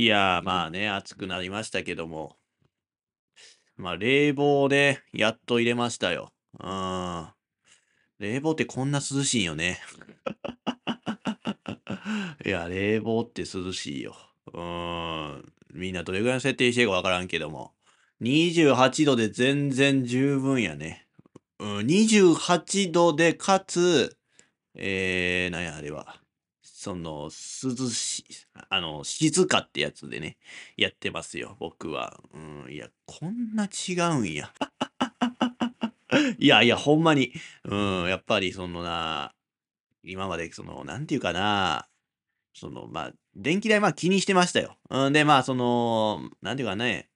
いやー、まあね、暑くなりましたけども。まあ、冷房で、やっと入れましたよ。うん。冷房ってこんな涼しいよね。いや、冷房って涼しいよ。うん。みんなどれぐらいの設定してるかわからんけども。28度で全然十分やね。うん、28度でかつ、えー、なんやあれは。その、涼し、あの、静かってやつでね、やってますよ、僕は。うん、いや、こんな違うんや。いやいや、ほんまに。うん、やっぱりそのな、今までその、なんていうかな、その、まあ、電気代まあ気にしてましたよ。うん、で、まあ、その、なんていうかね、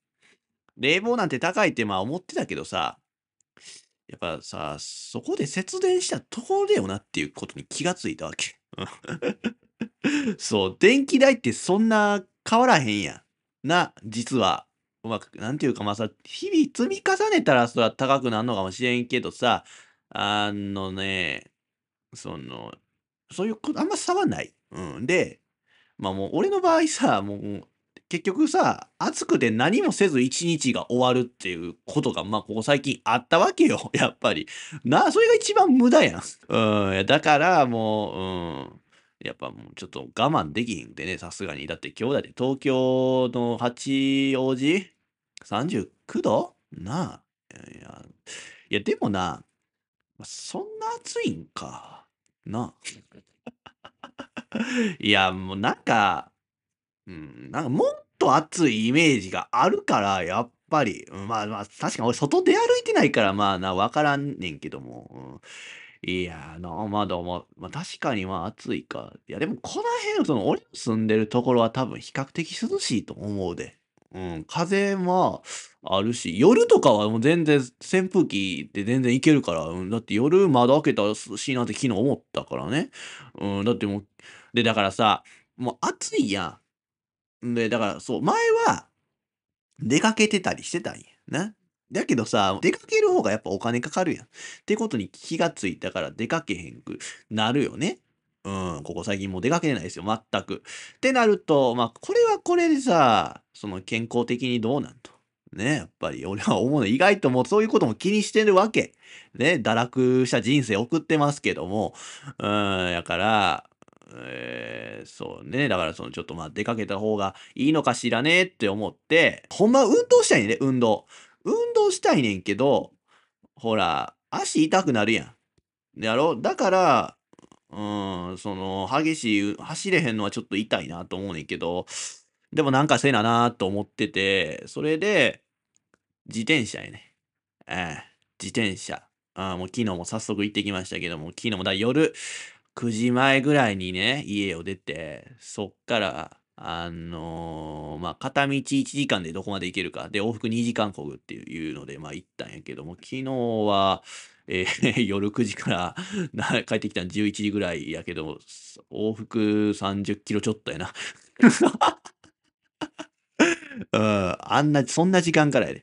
冷房なんて高いってまあ思ってたけどさ、やっぱさ、そこで節電したところだよなっていうことに気がついたわけ。そう、電気代ってそんな変わらへんやん。な、実は。まあ、なんていうかまあさ、日々積み重ねたらそれは高くなるのかもしれんけどさ、あのね、その、そういうこと、あんま差はない。うん。で、まあもう俺の場合さ、もう結局さ、暑くて何もせず一日が終わるっていうことが、まあ、ここ最近あったわけよ。やっぱり。な、それが一番無駄やん。うん。だからもう、うん。やっぱもうちょっと我慢できひんでね、さすがに。だって今日だって東京の八王子 ?39 度？なあ。いや、いやでもな、そんな暑いんか。なあ。いや、もうなんか、うん、なんかもっと暑いイメージがあるから、やっぱり、まあまあ、確かに俺外出歩いてないから、まあな、わからんねんけども、うん、いやーな、まあどうも、まあ確かにまあ暑いか。いやでもこの辺、その俺の住んでるところは多分比較的涼しいと思うで。うん、風もあるし、夜とかはもう全然扇風機で全然いけるから、うん、だって夜窓開けたら涼しいなって昨日思ったからね。うん、だってもう、で、だからさ、もう暑いやん。で、だからそう、前は出かけてたりしてたんやな。だけどさ、出かける方がやっぱお金かかるやん。ってことに気がついたから出かけへんくなるよね。うん、ここ最近もう出かけてないですよ、全く。ってなると、まあ、これはこれでさ、その健康的にどうなんと。ね、やっぱり俺は思うの、意外ともうそういうことも気にしてるわけ。ね、堕落した人生送ってますけども、うん、やから、えー、そうね。だからそのちょっとまあ出かけた方がいいのかしらねって思って、ほんま運動したいね、運動。運動したいねんけど、ほら、足痛くなるやん。やろ？だから、うん、その、激しい、走れへんのはちょっと痛いなと思うねんけど、でもなんかせななと思ってて、それで、自転車やね。ええ自転車。あもう昨日も早速行ってきましたけども、昨日もだ夜、9時前ぐらいにね、家を出て、そっから、あのー、まあ、片道1時間でどこまで行けるか。で、往復2時間こぐっていうので、まあ、行ったんやけども、昨日は、えー、夜9時から 帰ってきたの11時ぐらいやけど、往復30キロちょっとやな。うん、あんな、そんな時間からやで。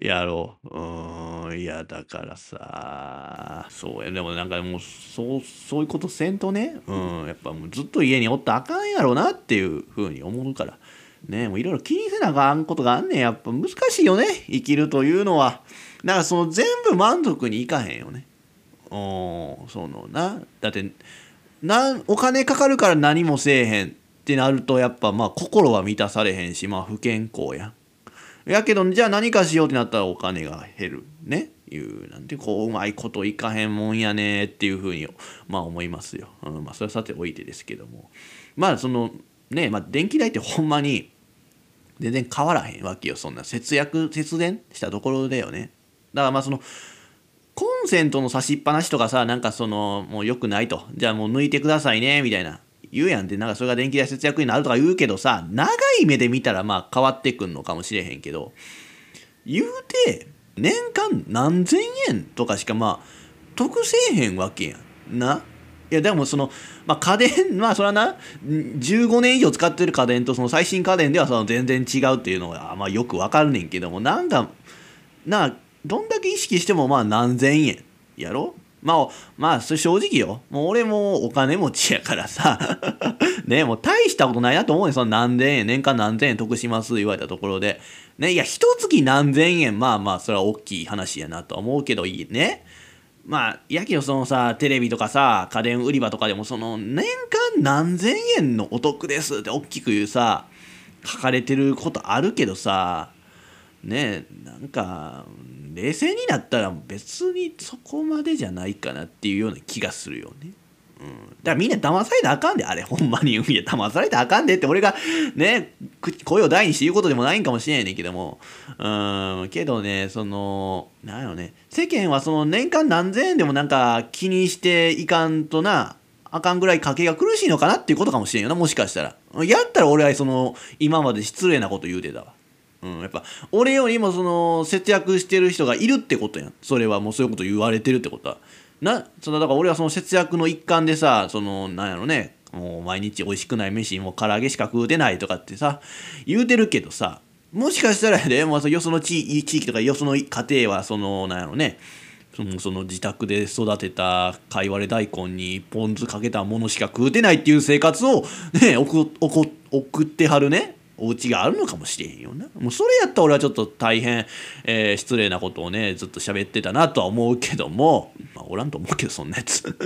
やろう。うん、いや、だからさ、そうや、でもなんかもう、そう、そういうことせんとね、うん、やっぱもうずっと家におったらあかんやろなっていうふうに思うから。ね、もういろいろ気にせなあかんことがあんねん。やっぱ難しいよね、生きるというのは。だからその全部満足にいかへんよね。うん、そのな。だって、なお金かかるから何もせえへんってなると、やっぱまあ心は満たされへんし、まあ不健康や。やけど、じゃあ何かしようってなったらお金が減る。ね。いう、なんて、こう、うまいこといかへんもんやねっていうふうに、まあ思いますよ。うん、まあそれはさておいてですけども。まあその、ね、まあ電気代ってほんまに、全然変わらへんわけよ。そんな節約、節電したところだよね。だからまあその、コンセントの差しっぱなしとかさ、なんかその、もう良くないと。じゃあもう抜いてくださいね、みたいな。言うやんってなんかそれが電気代節約になるとか言うけどさ長い目で見たらまあ変わってくんのかもしれへんけど言うて年間何千円とかしかまあ得せえへんわけやんな。いやでもその、まあ、家電まあそれはな15年以上使ってる家電とその最新家電ではその全然違うっていうのはまあよくわかるねんけどもなんかなどんだけ意識してもまあ何千円やろ？まあ、まあ、正直よ。もう俺もお金持ちやからさ。ね、もう大したことないなと思うねその何千円、年間何千円得します言われたところで。ね、いや、一月何千円、まあまあ、それは大きい話やなと思うけどいいね。まあ、やけどそのさ、テレビとかさ、家電売り場とかでもその、年間何千円のお得ですって大きく言うさ、書かれてることあるけどさ、ねなんか、冷静になったら別にそこまでじゃないかなっていうような気がするよね。うん、だからみんな騙されたらあかんであれほんまにいや騙されたらあかんでって俺がね声を大にして言うことでもないんかもしれんねんけども。うん。けどねそのなんやろね。世間はその年間何千円でもなんか気にしていかんとなあかんぐらい家計が苦しいのかなっていうことかもしれんよなもしかしたら。やったら俺はその今まで失礼なこと言うてたわ。うん、やっぱ俺よりもその節約してる人がいるってことやん。それはもうそういうこと言われてるってことは。なそのだから俺はその節約の一環でさそのなんやろね。もう毎日美味しくない飯もう唐揚げしか食うてないとかってさ言うてるけどさもしかしたらで、もよその地域とかよその家庭はそのなんやろね。そのその自宅で育てたかいわれ大根にポン酢かけたものしか食うてないっていう生活をね送ってはるね。お家があるのかもしれへんよな。もうそれやったら俺はちょっと大変、えー、失礼なことをね、ずっと喋ってたなとは思うけども、まあ、おらんと思うけど、そんなやつ。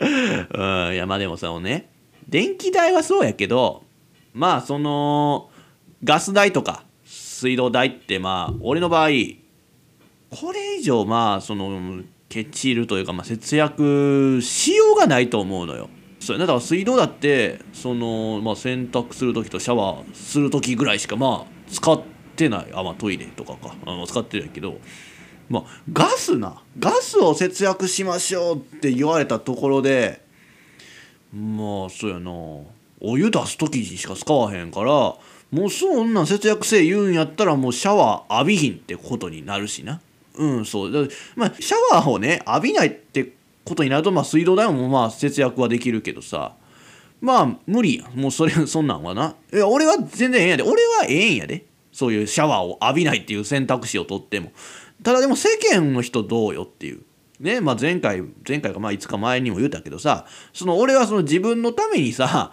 うん、いや、まあでもそのね、電気代はそうやけど、まあその、ガス代とか水道代ってまあ、俺の場合、これ以上まあ、その、ケチるというか、まあ、節約しようがないと思うのよ。そうやね。だから水道だってその、まあ、洗濯する時とシャワーする時ぐらいしかまあ使ってない。あまあトイレとかか。あの使ってないけど。まあガスな。ガスを節約しましょうって言われたところでまあそうやな。お湯出す時にしか使わへんからもうそんなん節約せえ言うんやったらもうシャワー浴びひんってことになるしな。うんそう。まあシャワーをね浴びないってことになると、まあ、水道代もまあ節約はできるけどさ。まあ無理やもうそれそんなんはな。いや俺は全然ええんやで。俺はええんやで。そういうシャワーを浴びないっていう選択肢を取っても。ただでも世間の人どうよっていう。ねまあ前回前回かまあ5日前にも言うたけどさ。その俺はその自分のためにさ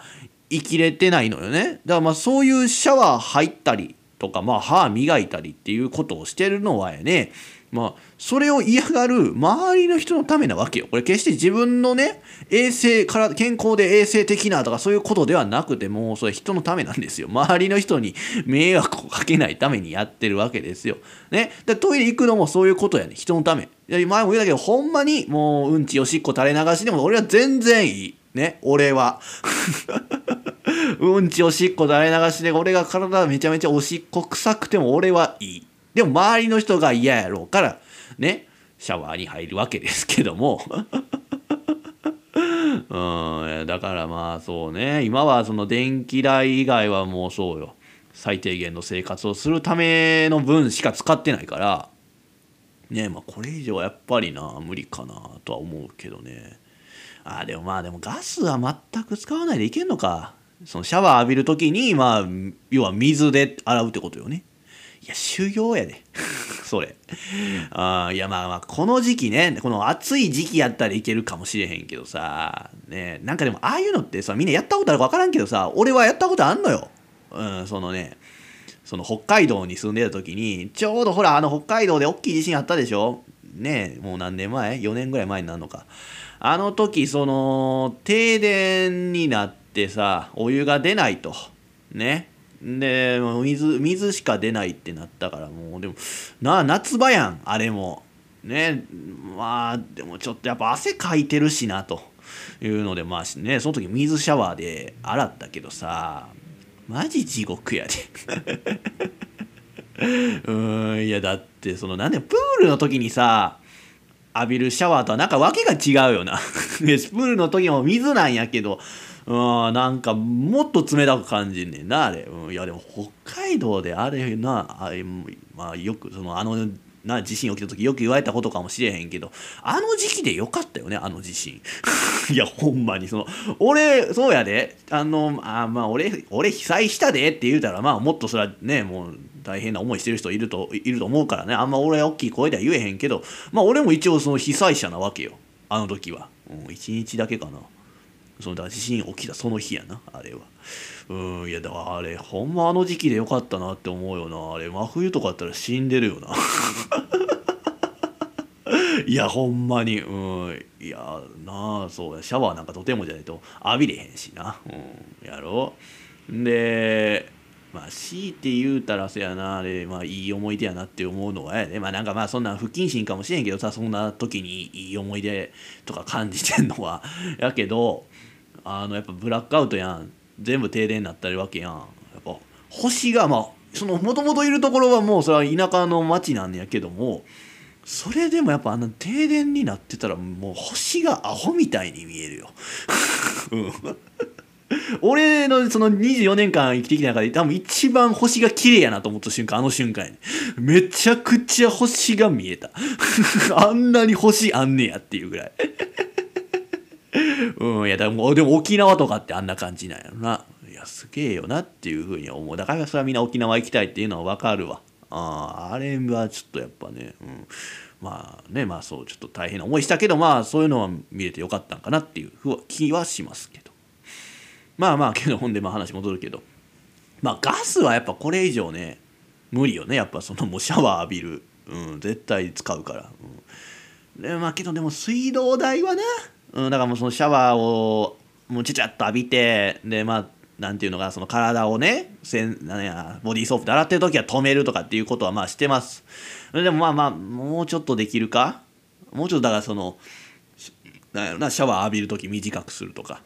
生きれてないのよね。だからまあそういうシャワー入ったりとかまあ歯磨いたりっていうことをしてるのはやね。まあ、それを嫌がる周りの人のためなわけよ。これ決して自分のね、衛生から、健康で衛生的なとかそういうことではなくてもう、それ人のためなんですよ。周りの人に迷惑をかけないためにやってるわけですよ。ね。でトイレ行くのもそういうことやね。人のため。いや前も言うたけど、ほんまにもううんちおしっこ垂れ流しでも俺は全然いい。ね。俺は。うんちおしっこ垂れ流しで俺が体めちゃめちゃおしっこ臭くても俺はいい。でも周りの人が嫌やろうからねシャワーに入るわけですけども。うんだからまあそうね。今はその電気代以外はもうそうよ。最低限の生活をするための分しか使ってないから。ねまあこれ以上はやっぱりな無理かなとは思うけどね。あでもまあでもガスは全く使わないでいけんのか。そのシャワー浴びる時にまあ要は水で洗うってことよね。いや、修行やで。それ。あいや、まあまあ、この時期ね、この暑い時期やったらいけるかもしれへんけどさ、ね、なんかでも、ああいうのってさ、みんなやったことあるか分からんけどさ、俺はやったことあんのよ。うん、そのね、その北海道に住んでた時に、ちょうどほら、あの北海道で大きい地震あったでしょねもう何年前 ?4 年ぐらい前になるのか。あの時、その、停電になってさ、お湯が出ないと。ね。で水水しか出ないってなったからもうでもな夏場やんあれも。ねまあでもちょっとやっぱ汗かいてるしなというのでまあねその時水シャワーで洗ったけどさマジ地獄やで。うんいやだってそのなんでプールの時にさ浴びるシャワーとはなんか訳が違うよな。プールの時も水なんやけどうん、なんかもっと冷たく感じんねんなあれ、うん、いやでも北海道であれなあれ、まあ、よくそのあのな地震起きた時よく言われたことかもしれへんけどあの時期でよかったよねあの地震。いやほんまにその俺そうやであのあまあ俺俺被災したでって言うたらまあもっとそれはねもう大変な思いしてる人いるといると思うからねあんま俺は大きい声では言えへんけどまあ俺も一応その被災者なわけよあの時は、うん、1日だけかな。そのだ地震起きたその日やなあれは。うんいやだからあれほんまあの時期でよかったなって思うよな。あれ真冬とかやったら死んでるよな。いやほんまに。うんいやなあそうや。シャワーなんかとてもじゃないと浴びれへんしな。うんやろ。でまあ強いて言うたらそやな。あれまあいい思い出やなって思うのはやね。まあなんかまあそんな不謹慎かもしれんけどさそんな時にいい思い出とか感じてんのは。やけどあのやっぱブラックアウトやん。全部停電になったりわけやん。やっぱ星がまあそのもともといるところはもうそれは田舎の町なんやけどもそれでもやっぱあの停電になってたらもう星がアホみたいに見えるよ。俺のその24年間生きてきた中で多分一番星が綺麗やなと思った瞬間あの瞬間やね。めちゃくちゃ星が見えた。あんなに星あんねやっていうぐらい。うんいやでもでも沖縄とかってあんな感じなんやろな。いやすげえよなっていうふうに思う。だからそれはみんな沖縄行きたいっていうのは分かるわ。あああれはちょっとやっぱね、うん、まあねまあそうちょっと大変な思いしたけどまあそういうのは見れてよかったんかなっていう気はしますけど。まあまあけどほんでまあ話戻るけど。まあガスはやっぱこれ以上ね無理よね。やっぱそのもうシャワー浴びる、うん、絶対使うから、うん、でまあけどでも水道代はな、うん、だからもうそのシャワーをもうちゃちゃっと浴びてでまあなんていうのかその体をねせんなんやボディーソープで洗ってる時は止めるとかっていうことはまあしてます。でもまあまあもうちょっとできるか？もうちょっとだからそのなんやろなシャワー浴びる時短くするとか。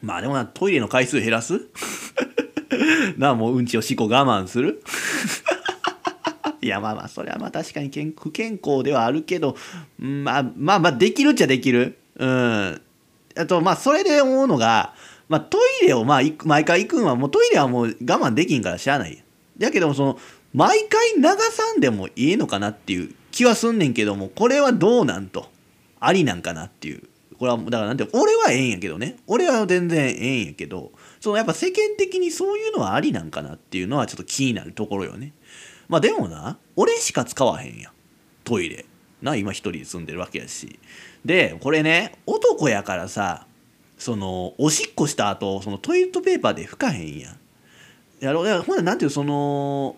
まあでもなトイレの回数減らす？なあもううんちをしこ我慢する？いやまあまあそれはまあ確かに健不健康ではあるけどまあまあまあできるっちゃできる。うん。あとまあそれで思うのがまあ、トイレをまあ毎回行くんはもうトイレはもう我慢できんからしゃあない。やけどもその毎回流さんでもいいのかなっていう気はすんねんけどもこれはどうなんと。ありなんかなっていう。これはだからなんて俺はええんやけどね。俺は全然ええんやけどそのやっぱ世間的にそういうのはありなんかなっていうのはちょっと気になるところよね。まあでもな俺しか使わへんやトイレ。な今一人で住んでるわけやし。でこれね男やからさそのおしっこした後そのトイレットペーパーで拭かへんやん。やろうほんななんていうその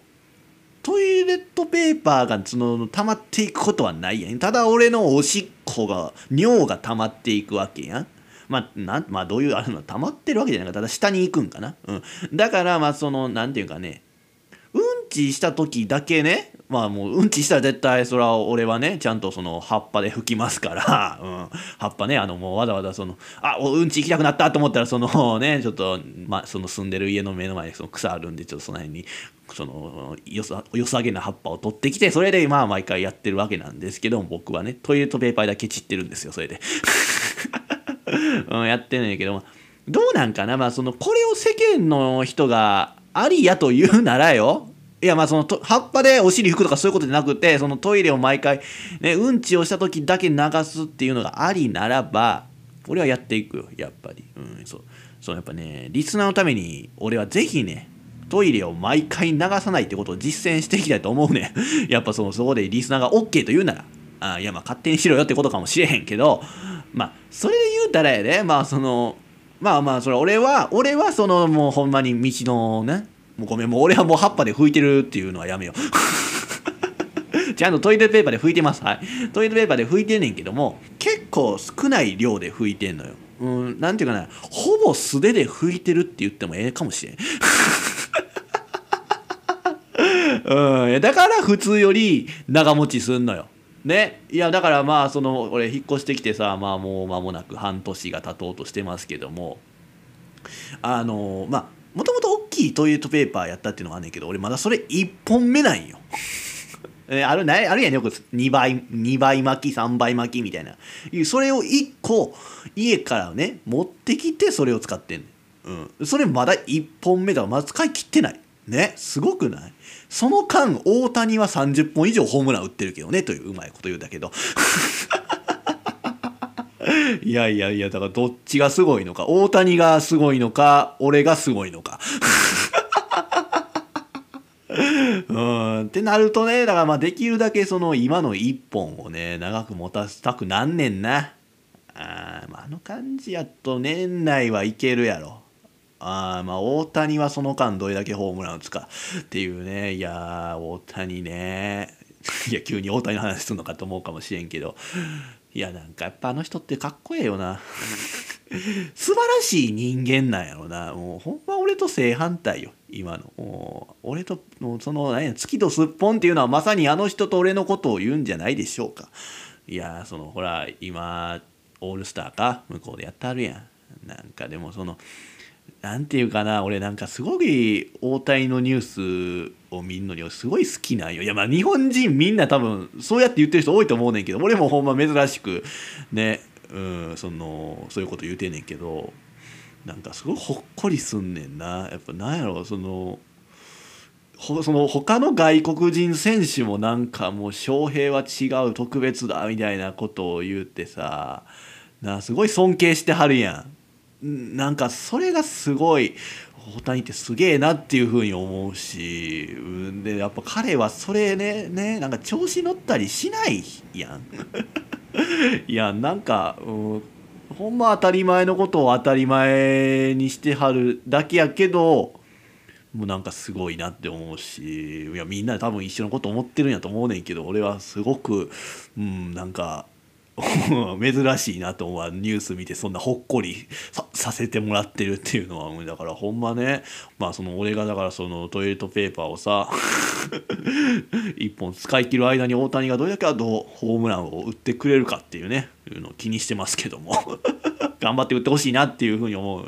トイレットペーパーがその溜まっていくことはないやんただ俺のおしっこが尿が溜まっていくわけやん。まあ、なんまあどういうあるの溜まってるわけじゃないかただ下に行くんかな。うん、だからまあそのなんていうかねうんちした時だけねまあもううんちしたら絶対それは俺はねちゃんとその葉っぱで拭きますから、うん、葉っぱねあのもうわざわざそのあうんち行きたくなったと思ったらその ねちょっと、まあ、その住んでる家の目の前にその草あるんでちょっとその辺にそのよさよさげな葉っぱを取ってきてそれでまあ毎回やってるわけなんですけど僕はねトイレットペーパーだけ散ってるんですよそれで、うん、やってんねんけどどうなんかな。まあそのこれを世間の人がありやと言うならよ。いやまあその葉っぱでお尻拭くとかそういうことじゃなくてそのトイレを毎回、ね、うんちをした時だけ流すっていうのがありならば俺はやっていくよやっぱり、うん、そう。そうやっぱねリスナーのために俺はぜひねトイレを毎回流さないってことを実践していきたいと思うね。やっぱそのそこでリスナーが OK と言うならあいやまあ勝手にしろよってことかもしれへんけどまあそれで言うたらやでまあそのまあまあそれ俺は俺はそのもうほんまに道のねもうごめんもう俺はもう葉っぱで拭いてるっていうのはやめよう。ちゃんとトイレットペーパーで拭いてます。はい。トイレットペーパーで拭いてんねんけども結構少ない量で拭いてんのよ。うんなんていうかな。ほぼ素手で拭いてるって言ってもええかもしれん。うんだから普通より長持ちすんのよ。ね。いやだからまあその俺引っ越してきてさまあもう間もなく半年が経とうとしてますけどもあのまあもともと大きいトイレットペーパーやったっていうのがあんねんけど俺まだそれ1本目なんよ。あるないあるやんよく。2倍2倍巻き3倍巻きみたいな。それを1個家からね持ってきてそれを使ってんねん、うん、それまだ1本目だからまだ使い切ってない。ね。すごくない？その間大谷は30本以上ホームラン打ってるけどねといううまいこと言うんだけど。いやいやいや、だからどっちがすごいのか、大谷がすごいのか、俺がすごいのか。うんってなるとねだからまあできるだけその今の一本をね長く持たせたくなんねんな。あ,、まあ、の感じやと年内はいけるやろ。あまあ大谷はその間どれだけホームラン打つか。っていうねいや大谷ね。いや急に大谷の話するのかと思うかもしれんけど。いやなんかやっぱあの人ってかっこええよな。素晴らしい人間なんやろな。もうほんま俺と正反対よ今の。もう俺とその何や月とすっぽんっていうのはまさにあの人と俺のことを言うんじゃないでしょうか。いやそのほら今オールスターか向こうでやってあるやん。なんかでもそのなんていうかな俺なんかすごい大谷のニュースを見るのにすごい好きなんよ。いやまあ日本人みんな多分そうやって言ってる人多いと思うねんけど俺もほんま珍しくねうんそのそういうこと言うてんねんけどなんかすごいほっこりすんねんな。やっぱなんやろそのほその他の外国人選手もなんかもう翔平は違う特別だみたいなことを言ってさなすごい尊敬してはるやん。なんかそれがすごい大谷ってすげえなっていうふうに思うしうんでやっぱ彼はそれねねなんか調子乗ったりしないやん。いやなんか、うん、ほんま当たり前のことを当たり前にしてはるだけやけどもうなんかすごいなって思うしいやみんな多分一緒のこと思ってるんやと思うねんけど俺はすごくうんなんか 珍しいなと思うニュース見てそんなほっこり させてもらってるっていうのはだからほんまね。まあその俺がだからそのトイレットペーパーをさ 一本使い切る間に大谷がどれだけどうホームランを打ってくれるかっていうねいうのを気にしてますけども。頑張って打ってほしいなっていうふうに思う、う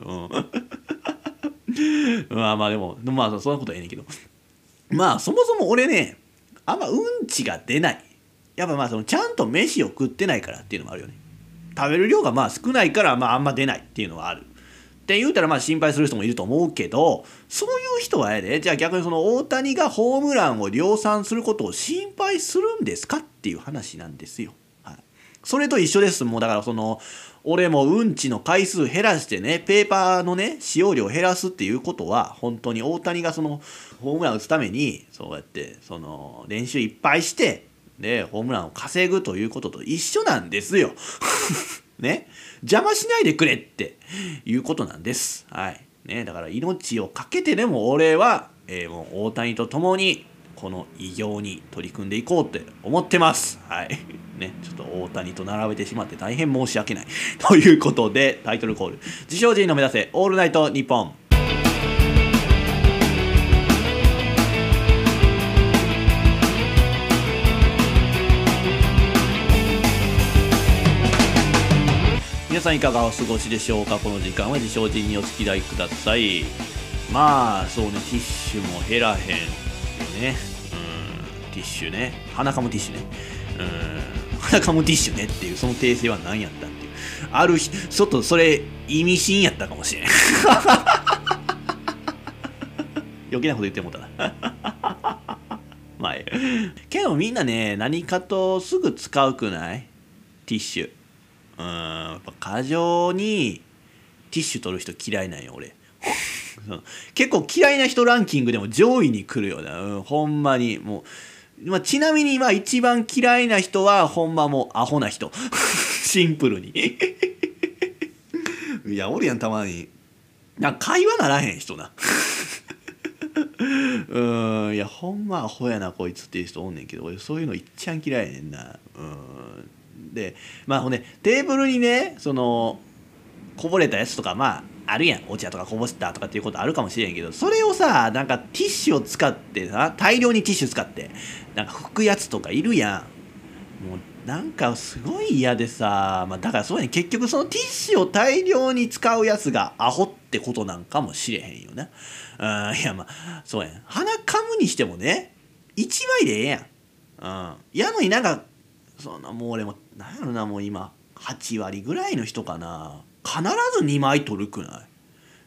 ん、まあまあでもまあそんなことはええねんけど。まあそもそも俺ねあんまうんちが出ない。やっぱまあそのちゃんと飯を食ってないからっていうのもあるよね。食べる量がまあ少ないからまああんま出ないっていうのはある。って言うたらまあ心配する人もいると思うけどそういう人はええでじゃあ逆にその大谷がホームランを量産することを心配するんですかっていう話なんですよ。はい、それと一緒です。もうだからその俺もうんちの回数減らしてねペーパーのね使用量減らすっていうことは本当に大谷がそのホームラン打つためにそうやってその練習いっぱいしてでホームランを稼ぐということと一緒なんですよ。ね邪魔しないでくれっていうことなんです。はい。ねだから命を懸けてでも俺は、えー、もう大谷と共にこの偉業に取り組んでいこうって思ってます。はい。ね、ちょっと大谷と並べてしまって大変申し訳ない。ということで、タイトルコール。自称人の目指せ、オールナイトニッポン。さんいかがお過ごしでしょうか？この時間は自称人にお付き合いください。まあそうねティッシュも減らへんよね。うんティッシュね。鼻かむティッシュね。うん鼻かむティッシュねっていうその訂正は何やったっていう。ある日ちょっとそれ意味深やったかもしれん。余計なこと言ってもうたな。まあけどみんなね何かとすぐ使うくない？ティッシュ。うんやっぱ過剰にティッシュ取る人嫌いなんよ俺。結構嫌いな人ランキングでも上位に来るよな、うん、ほんまに。もう、まあ、ちなみにまあ一番嫌いな人はほんまもうアホな人。シンプルに。いやおるやんたまに。な会話ならへん人な。うんいやほんまアホやなこいつっていう人おんねんけど俺そういうのいっちゃん嫌いやねんな。うんでまあほんでテーブルにねそのこぼれたやつとかまああるやん。お茶とかこぼしたとかっていうことあるかもしれんけどそれをさなんかティッシュを使ってさ大量にティッシュ使ってなんか拭くやつとかいるやん。もうなんかすごい嫌でさ、まあ、だからそうやね結局そのティッシュを大量に使うやつがアホってことなんかもしれへんよな。うんいやまあそうやん。鼻かむにしてもね1枚でええやん。うん。やのになんかそんなもう俺もなんやろなもう今。8割ぐらいの人かな。必ず2枚取るくな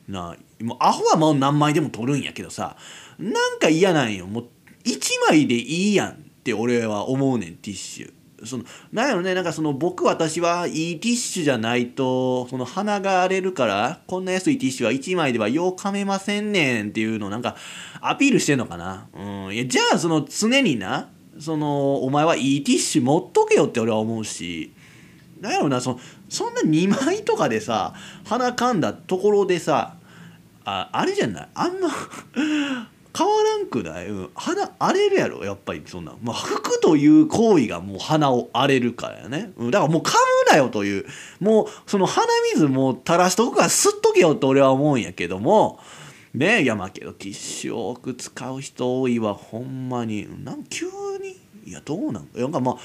い？なもうアホはもう何枚でも取るんやけどさ。なんか嫌なんよ。もう1枚でいいやんって俺は思うねんティッシュ。そのなんやろねなんかその僕私はいいティッシュじゃないとその鼻が荒れるからこんな安いティッシュは1枚ではよう噛めませんねんっていうのをなんかアピールしてんのかな。うん。いやじゃあその常になそのお前はいいティッシュ持っとけよって俺は思うし。なんやろなそのそんな2枚とかでさ鼻かんだところでさああれじゃない？あんま変わらんくない、うん、鼻荒れるやろやっぱりそんな、まあ、服という行為がもう鼻を荒れるからやね、うん、だからもう噛むなよという。もうその鼻水も垂らしとくから吸っとけよと俺は思うんやけどもねいやまけどティッシュを多く使う人多いわほんまに。なん急に？いやどうなんなんかまあ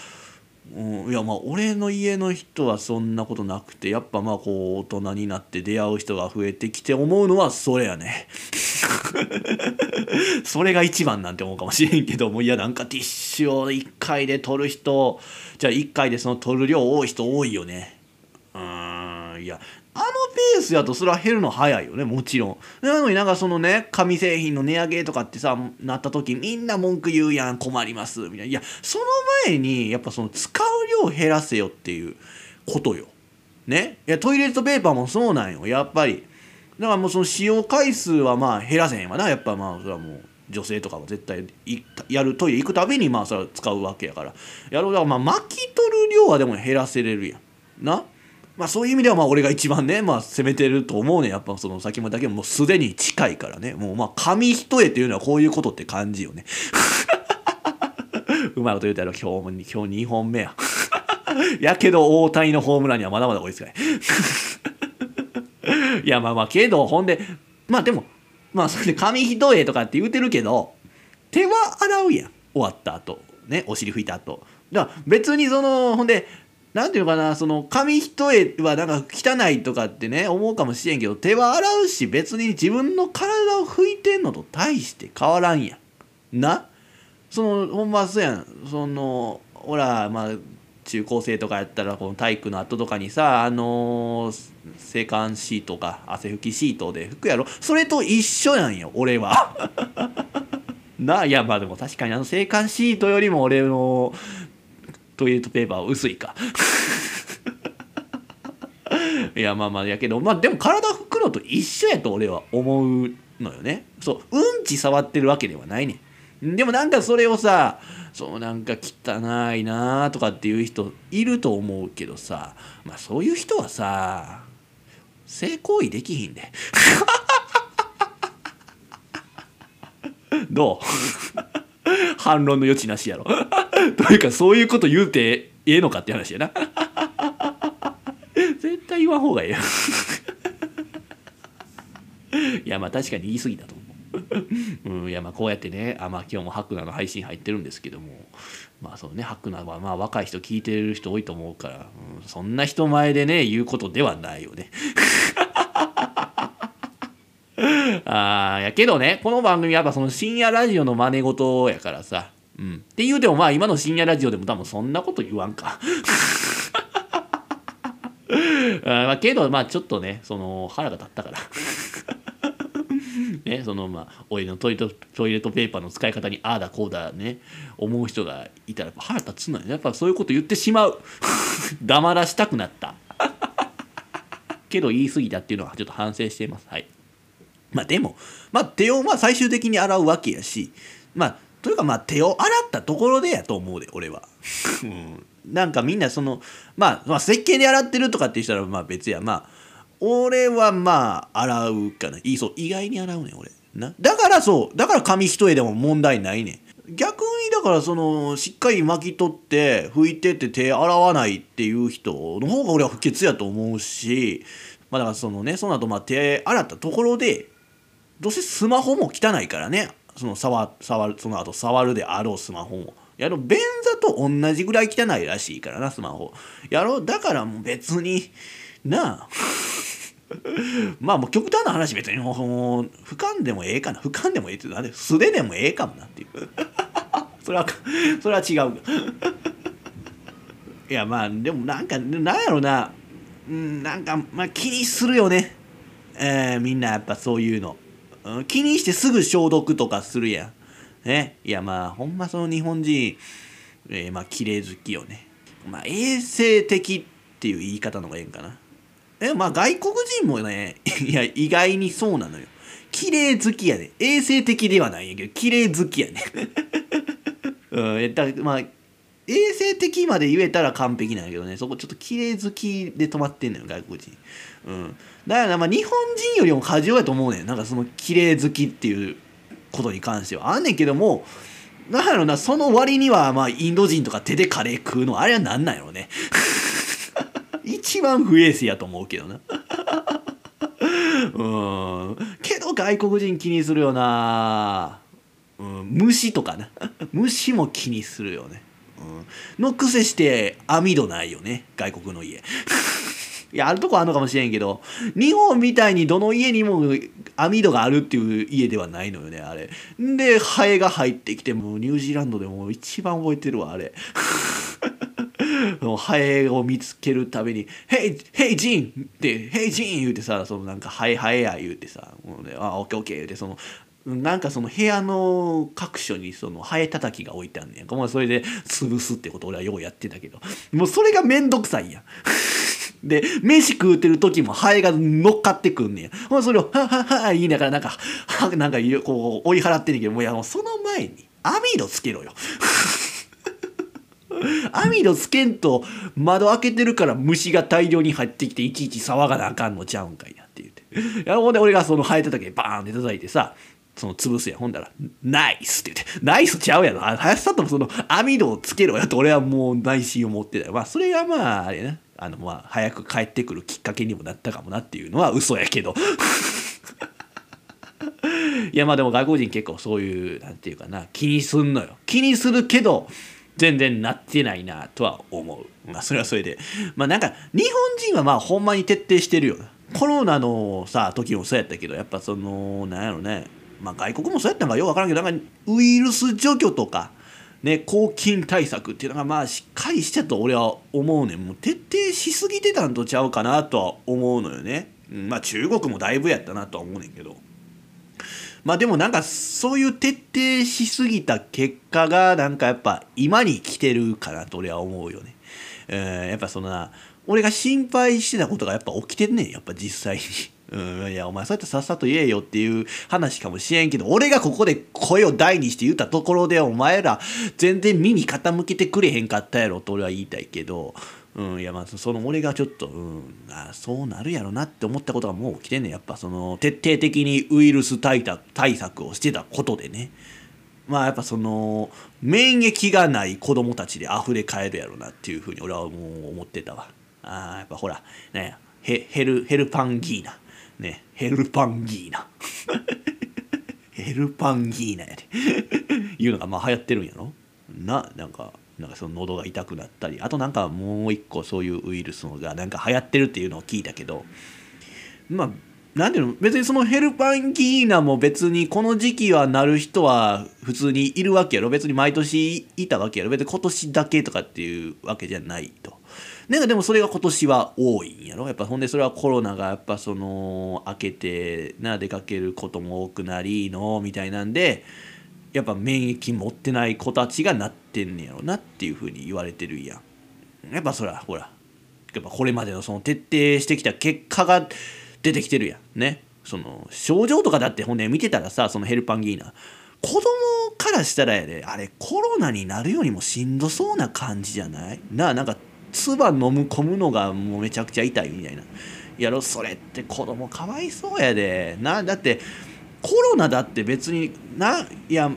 うん、いやまあ俺の家の人はそんなことなくてやっぱまあこう大人になって出会う人が増えてきて思うのはそれやね。それが一番なんて思うかもしれんけどもいやなんかティッシュを1回で取る人じゃあ1回でその取る量多い人多いよね。うんいやあのペースやとそれは減るの早いよねもちろん。なのになんかそのね紙製品の値上げとかってさなった時みんな文句言うやん困りますみたいな。いやその前にやっぱその使う量減らせよっていうことよ。ね？いやトイレットペーパーもそうなんよやっぱり。だからもうその使用回数はまあ減らせへんわな。やっぱまあそれはもう女性とかは絶対やるトイレ行くたびにまあそれは使うわけやから。やろう。だからまあ巻き取る量はでも減らせれるやん。な？まあそういう意味ではまあ俺が一番ねまあ攻めてると思うね。やっぱその先もだけもうすでに近いからね。もうまあ紙一重っていうのはこういうことって感じよね。うまいこと言うたら今日も今日2本目や。やけど大谷のホームランにはまだまだ追いつかない。いやまあまあけどほんでまあでもまあそれで紙一重とかって言うてるけど手は洗うやん。終わった後。ねお尻拭いた後。だから別にそのほんでなんていうのかなその紙一重はなんか汚いとかってね思うかもしれんけど手は洗うし別に自分の体を拭いてんのと大して変わらんやん。な？そのほんまそうやん。そのほらまあ中高生とかやったらこの体育の後とかにさあのー、制汗シートか汗拭きシートで拭くやろ。それと一緒なんよ俺は。な？いやまあでも確かにあの制汗シートよりも俺のトイレットペーパーは薄いか。いやまあまあやけどまあでも体拭くのと一緒やと俺は思うのよね。そううんち触ってるわけではないねん。でもなんかそれをさそうなんか汚いなとかっていう人いると思うけどさまあそういう人はさ性行為できひんで。どう？反論の余地なしやろ。というかそういうこと言うてええのかって話やな。絶対言わん方がええや いやまあ確かに言い過ぎたと思う、うん、いやまあこうやってねあまあ今日もハクナの配信入ってるんですけども。まあそうねハクナはまあ若い人聞いてる人多いと思うから、うん、そんな人前でね言うことではないよね。あやけどねこの番組やっぱその深夜ラジオの真似事やからさ。うん。って言うてもまあ今の深夜ラジオでも多分そんなこと言わんか。あまあけどまあちょっとねその腹が立ったから。ねそのまあ俺のトイレトイレットペーパーの使い方にああだこうだね思う人がいたら腹立つのよやっぱそういうこと言ってしまう。黙らしたくなった。けど言い過ぎたっていうのはちょっと反省しています。はい。まあでもまあ手をまあ最終的に洗うわけやしまあというかまあ手を洗ったところでやと思うで俺は、うん、なんかみんなそのまあ、まあ、石鹸で洗ってるとかって言ったらまあ別や。まあ俺はまあ洗うかな。いいそう意外に洗うね俺。な。だからそうだから紙一重でも問題ないね逆にだからそのしっかり巻き取って拭いてって手洗わないっていう人の方が俺は不潔やと思うしまあだからそのねその後まあ手洗ったところでどうせスマホも汚いからね。その触触るその後触るであろうスマホも。やろ便座と同じぐらい汚いらしいからなスマホ。やろだからもう別になあ。まあもう極端な話別にもう俯瞰でもええかな。俯瞰でもええってなんで素手でもええかもなっていう。それはそれは違う。いやまあでもなんかなんやろな。うんなんかまあ気にするよね。えー、みんなやっぱそういうの。気にしてすぐ消毒とかするやん。ね？いやまあほんまその日本人、えー、まあ綺麗好きよね。まあ衛生的っていう言い方の方がええんかなえまあ外国人もねいや意外にそうなのよ綺麗好きやね衛生的ではないんやけど綺麗好きやね うんだまあ衛生的まで言えたら完璧なんやけどね。そこちょっと綺麗好きで止まってんのよ外国人。うん。だからまあ日本人よりも過剰やと思うねん。なんかその綺麗好きっていうことに関しては。あんねんけどもなんやろなその割にはまあインド人とか手でカレー食うのあれはなんなんやろね。一番不衛生やと思うけどな。うん。けど外国人気にするよな、うん、虫とかな。虫も気にするよね、のくせして網戸ないよね。外国の家。いやあるとこあるのかもしれんけど日本みたいにどの家にも網戸があるっていう家ではないのよねあれ。でハエが入ってきてもニュージーランドでも一番覚えてるわあれ。ハエを見つけるたびに「ヘイヘイジン!」って「ヘイジン!」言うてさそのなんか「ハエハエや」言うてさ「もうね、あオッケーオッケー」言うてそのなんかその部屋の各所にそのハエ叩きが置いてあんねんかもうそれで潰すってこと俺はようやってたけどもうそれがめんどくさいやん。で、飯食うてる時もハエが乗っかってくんねん。ほんそれを、ははは言いながらなんか、は、なんかこう追い払ってんねんけど、もうやもうその前に網戸つけろよ。網戸つけんと窓開けてるから虫が大量に入ってきていちいち騒がなあかんのちゃうんかいなって言って。ほんで俺がその生えた時にバーンって叩いてさ、その潰すや。ほんだら、ナイスって言って、ナイスちゃうやろ。林さんともその網戸をつけろやと俺はもう内心を持ってたよ。まあそれがまああれな。あのまあ早く帰ってくるきっかけにもなったかもなっていうのは嘘やけど。いやまあでも外国人結構そういうなんていうかな気にすんのよ。気にするけど全然なってないなとは思う。まあそれはそれで。まあなんか日本人はまあほんまに徹底してるよ。コロナのさ時もそうやったけどやっぱそのなんやろね。まあ外国もそうやったんかよくわからんけどなんかウイルス除去とか。ね、抗菌対策っていうのがまあしっかりしてたと俺は思うねんもう徹底しすぎてたんとちゃうかなとは思うのよね、うん、まあ中国もだいぶやったなとは思うねんけどまあでもなんかそういう徹底しすぎた結果がなんかやっぱ今に来てるかなと俺は思うよね。えー、やっぱそのな俺が心配してたことがやっぱ起きてんねんやっぱ実際に。うん、いやお前そうやってさっさと言えよっていう話かもしれんけど俺がここで声を大にして言ったところでお前ら全然耳傾けてくれへんかったやろと俺は言いたいけど。うん、いやまあその俺がちょっと、うん、あそうなるやろなって思ったことがもう起きてんねやっぱその徹底的にウイルス対策をしてたことでね。まあやっぱその免疫がない子供たちで溢れ返るやろなっていうふうに俺はもう思ってたわ。あやっぱほらねヘヘルヘルパンギーナ。ねヘルパンギーナ。ヘルパンギーナやで。いうのがまあ流行ってるんやろ。ななんかなんかその喉が痛くなったり。あとなんかもう一個そういうウイルスのがなんか流行ってるっていうのを聞いたけど。まあなんていうの別にそのヘルパンギーナも別にこの時期はなる人は普通にいるわけやろ。別に毎年いたわけやろ。別に今年だけとかっていうわけじゃないと。なんかでもそれが今年は多いんやろ？やっぱほんでそれはコロナがやっぱその明けてな出かけることも多くなりのみたいなんでやっぱ免疫持ってない子たちがなってんねやろなっていうふうに言われてるやん。やっぱそらほらやっぱこれまでのその徹底してきた結果が出てきてるやん。ね？その症状とかだってほんで見てたらさそのヘルパンギーナ。子供からしたらやであれコロナになるよりもしんどそうな感じじゃない？なあなんか唾飲む込むのがもうめちゃくちゃ痛いみたいな。やろそれって子供かわいそうやで。なだってコロナだって別にないや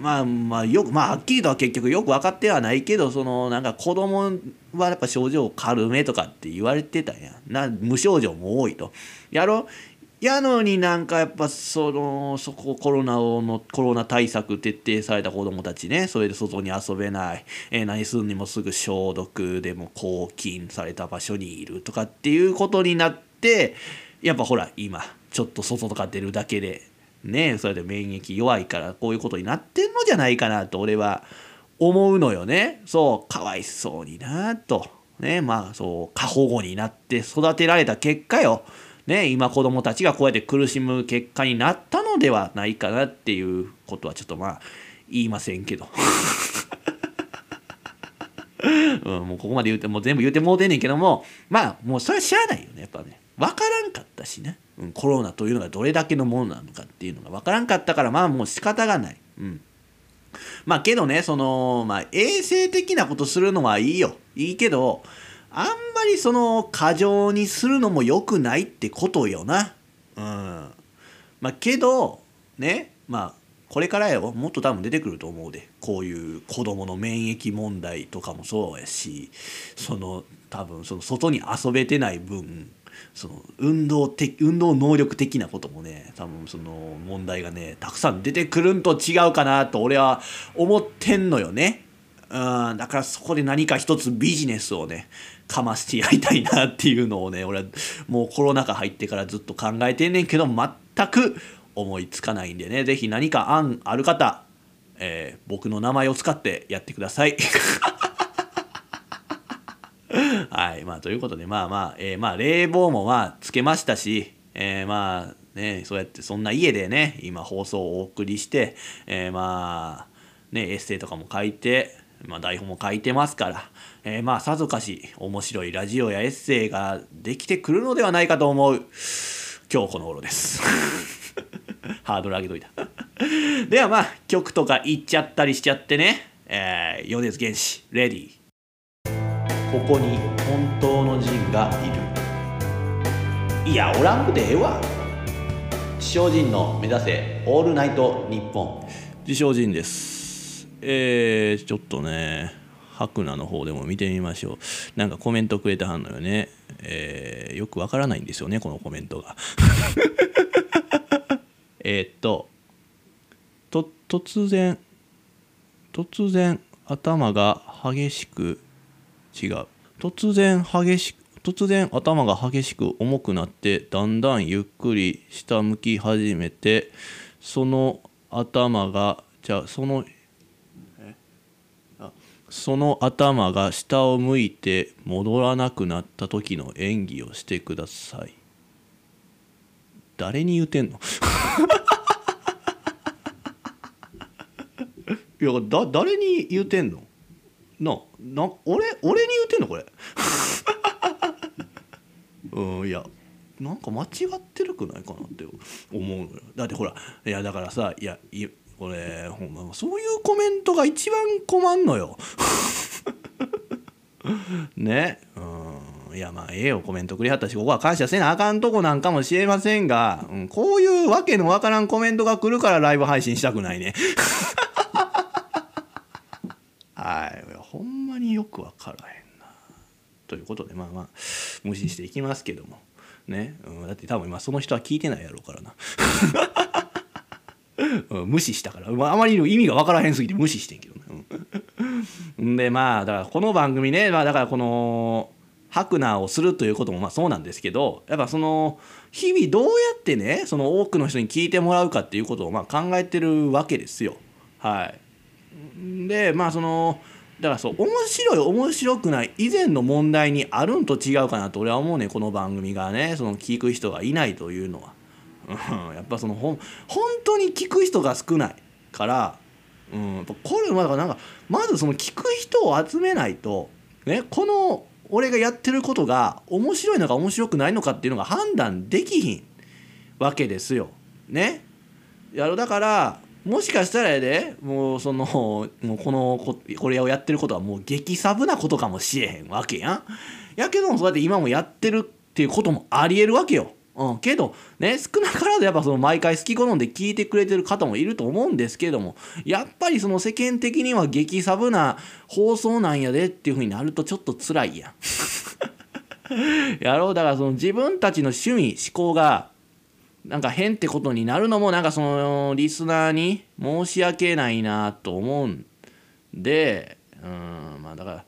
まあまあよくまあはっきりとは結局よく分かってはないけどそのなんか子供はやっぱ症状軽めとかって言われてたやん。やな無症状も多いと。やろ？やのになんかやっぱそのそこコロナのコロナ対策徹底された子供たちねそれで外に遊べない、えー、何するにもすぐ消毒でも抗菌された場所にいるとかっていうことになってやっぱほら今ちょっと外とか出るだけでねそれで免疫弱いからこういうことになってんのじゃないかなと俺は思うのよね。そうかわいそうになと。ねまあそう過保護になって育てられた結果よ。ね今子供たちがこうやって苦しむ結果になったのではないかなっていうことはちょっとまあ言いませんけど うん、もうここまで言うてもう全部言うてもうてんねんけどもまあもうそれはしゃあないよねやっぱね分からんかったしね、うん、コロナというのがどれだけのものなのかっていうのが分からんかったからまあもう仕方がない。うんまあけどね、その、まあ衛生的なことするのはいいよ。いいけど、あんまりその過剰にするのも良くないってことよな。うん。まあけど、ね、まあこれからよもっと多分出てくると思うでこういう子どもの免疫問題とかもそうやしその多分その外に遊べてない分その運動的運動能力的なこともね多分その問題がねたくさん出てくるんと違うかなと俺は思ってんのよね。うんだからそこで何か一つビジネスをねかましてやりたいなっていうのをね俺はもうコロナ禍入ってからずっと考えてんねんけど全く思いつかないんでね是非何か案ある方、えー、僕の名前を使ってやってください。はいまあということでまあまあ、えー、まあ冷房もまあつけましたし、えー、まあねそうやってそんな家でね今放送をお送りして、えー、まあねエッセイとかも書いて、まあ、台本も書いてますから、えー、まあさぞかし面白いラジオやエッセイができてくるのではないかと思う今日この頃です。ハードル上げといた。ではまあ曲とか言っちゃったりしちゃってね、えー、米津玄師レディここに本当のジンがいる。いやおらんくてええわ。自称人の目指せオールナイトニッポン。自称人です。えー、ちょっとね白菜の方でも見てみましょう。なんかコメントくれてはんのよね。えー、よくわからないんですよねこのコメントが。え、っとと突然突然頭が激しく違う。突然激しく突然頭が激しく重くなってだんだんゆっくり下向き始めてその頭がじゃあそのその頭が下を向いて戻らなくなった時の演技をしてください。誰に言うてんの？いやだ誰に言うてんの？なな俺俺に言うてんの？これ。うんいやなんか間違ってるくないかなって思うのよ。だってほらいやだからさいやいこれほんまそういうコメントが一番困んのよ。ね。うん。いやまあええよコメントくれはったしここは感謝せなあかんとこなんかもしれませんが、うん、こういうわけのわからんコメントが来るからライブ配信したくないね。はい。ほんまによく分からへんな。ということでまあまあ無視していきますけども。ね、うん、だって多分今その人は聞いてないやろうからな。うん、無視したから、まあ、あまり意味が分からへんすぎて無視してんけどね、うん、でまあだからこの番組ね、まあ、だからこのハクナーをするということもまあそうなんですけどやっぱその日々どうやってねその多くの人に聞いてもらうかっていうことをまあ考えてるわけですよ。はい、でまあそのだからそう面白い面白くない以前の問題にあるんと違うかなと俺は思うねこの番組がねその聞く人がいないというのは。うんやっぱそのほん本当に聞く人が少ないから、うん、やっぱこれはなんかまずその聞く人を集めないと、ね、この俺がやってることが面白いのか面白くないのかっていうのが判断できひんわけですよ。ね。やろだからもしかしたらやでもうそのもうこのこれをやってることはもう激サブなことかもしれへんわけやん。やけどもそうやって今もやってるっていうこともありえるわけよ。うん、けどね少なからずやっぱその毎回好き好んで聞いてくれてる方もいると思うんですけどもやっぱりその世間的には激サブな放送なんやでっていう風になるとちょっと辛いやん。やろう。だからその自分たちの趣味思考がなんか変ってことになるのもなんかそのリスナーに申し訳ないなと思うんでうん。まあだから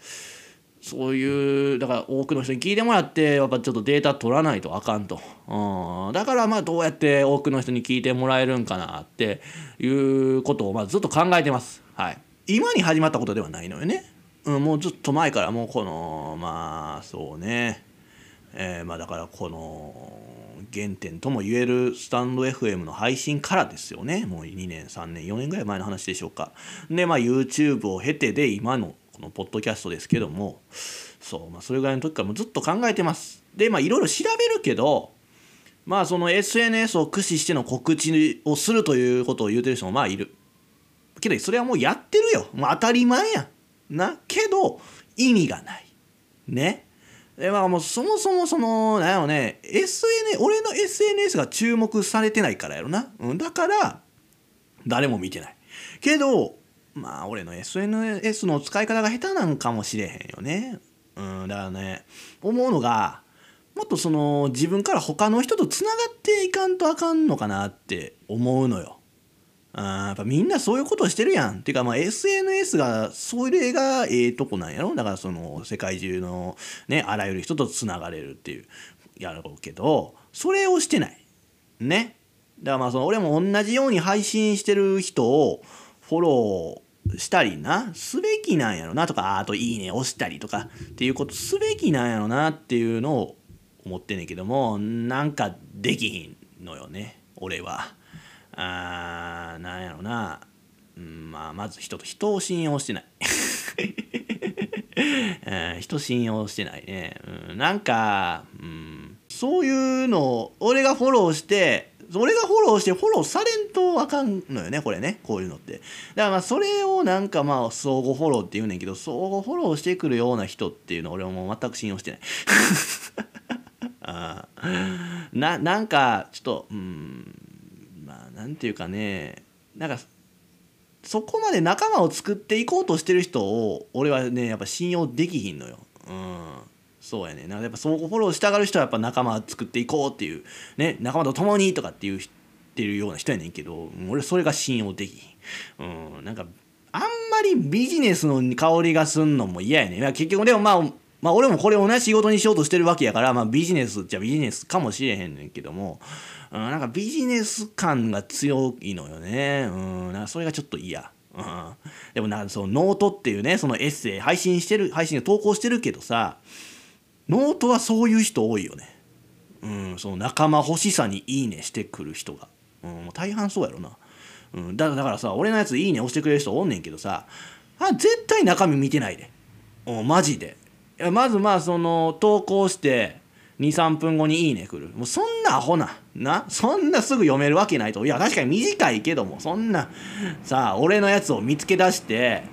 そういうだから多くの人に聞いてもらってやっぱちょっとデータ取らないとあかんと、うん、だからまあどうやって多くの人に聞いてもらえるんかなっていうことをまあずっと考えてます。はい、今に始まったことではないのよね。うん、もうずっと前からもうこのまあそうね。えー、まあだからこの原点とも言えるスタンド FM の配信からですよね。もう2年3年4年ぐらい前の話でしょうか。でまあ YouTube を経てで今のこのポッドキャストですけどもそう、まあ、それぐらいの時からもずっと考えてます。でまあいろいろ調べるけどまあその SNS を駆使しての告知をするということを言うてる人もまあいる。けどそれはもうやってるよ。もう当たり前やなけど意味がない。ね。でまあもうそもそもそのなんやろね SNS 俺の SNS が注目されてないからやろな、うん、だから誰も見てない。けどまあ俺の SNS の使い方が下手なんかもしれへんよねうんだからね思うのがもっとその自分から他の人とつながっていかんとあかんのかなって思うのよあやっぱみんなそういうことしてるやん。ていうかまあ SNS がそれがええとこなんやろだからその世界中のねあらゆる人とつながれるっていうやろうけどそれをしてない。ね。だからまあその俺も同じように配信してる人をフォローしたりな。すべきなんやろなとかあといいね押したりとか。っていうことすべきなんやろなっていうのを思ってんねんけどもなんかできひんのよね。俺は。あーなんやろな、うんまあ、まず人と人を信用してない、え、人信用してないね、うん、なんか、うん、そういうのを俺がフォローして俺がフォローしてフォローされんとあかんのよねこれねこういうのって。だからまあそれをなんかまあ相互フォローって言うねんけど相互フォローしてくるような人っていうの俺はもう全く信用してない。あななんかちょっとうん何て言うかねなんかそこまで仲間を作っていこうとしてる人を俺はねやっぱ信用できひんのよ。うん。そうやねなんかやっぱ相互フォローしたがる人はやっぱ仲間作っていこうっていうね仲間と共にとかっていうってるような人やねんけど俺それが信用でき。うんなんかあんまりビジネスの香りがすんのも嫌やねん。結局でもまあまあ俺もこれ同じ仕事にしようとしてるわけやから、まあビジネスじゃビジネスかもしれへんねんけども、うん、なんかビジネス感が強いのよね。うん、なんかそれがちょっと嫌。うん、でもなんかそのノートっていうね、そのエッセイ配信してる、配信で投稿してるけどさ、ノートはそういう人多いよね。うん、その仲間欲しさにいいねしてくる人が。うん、もう大半そうやろな。うん、だだからさ、俺のやついいね押してくれる人おんねんけどさ、あ絶対中身見てないで。う、マジで。いやまずまあその投稿して2、3分後に「いいね」来るもうそんなアホなな？そんなすぐ読めるわけないといや確かに短いけどもそんなさあ俺のやつを見つけ出して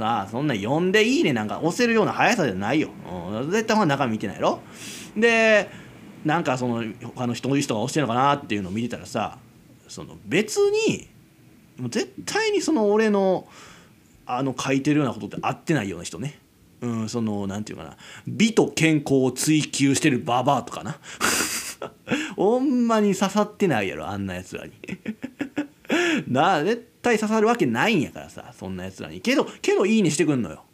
さあそんな読んで「いいね」なんか押せるような速さじゃないよ、うん、絶対ほ中見てないやろ？でなんかその他の人の人が押してるのかなっていうのを見てたらさその別にもう絶対にその俺のあの書いてるようなことって合ってないような人ね。うん、そのなんていうかな。美と健康を追求してるババアとかな。ほんまに刺さってないやろあんなやつらに。な絶対刺さるわけないんやからさそんなやつらに。けどけどいいねしてくんのよ。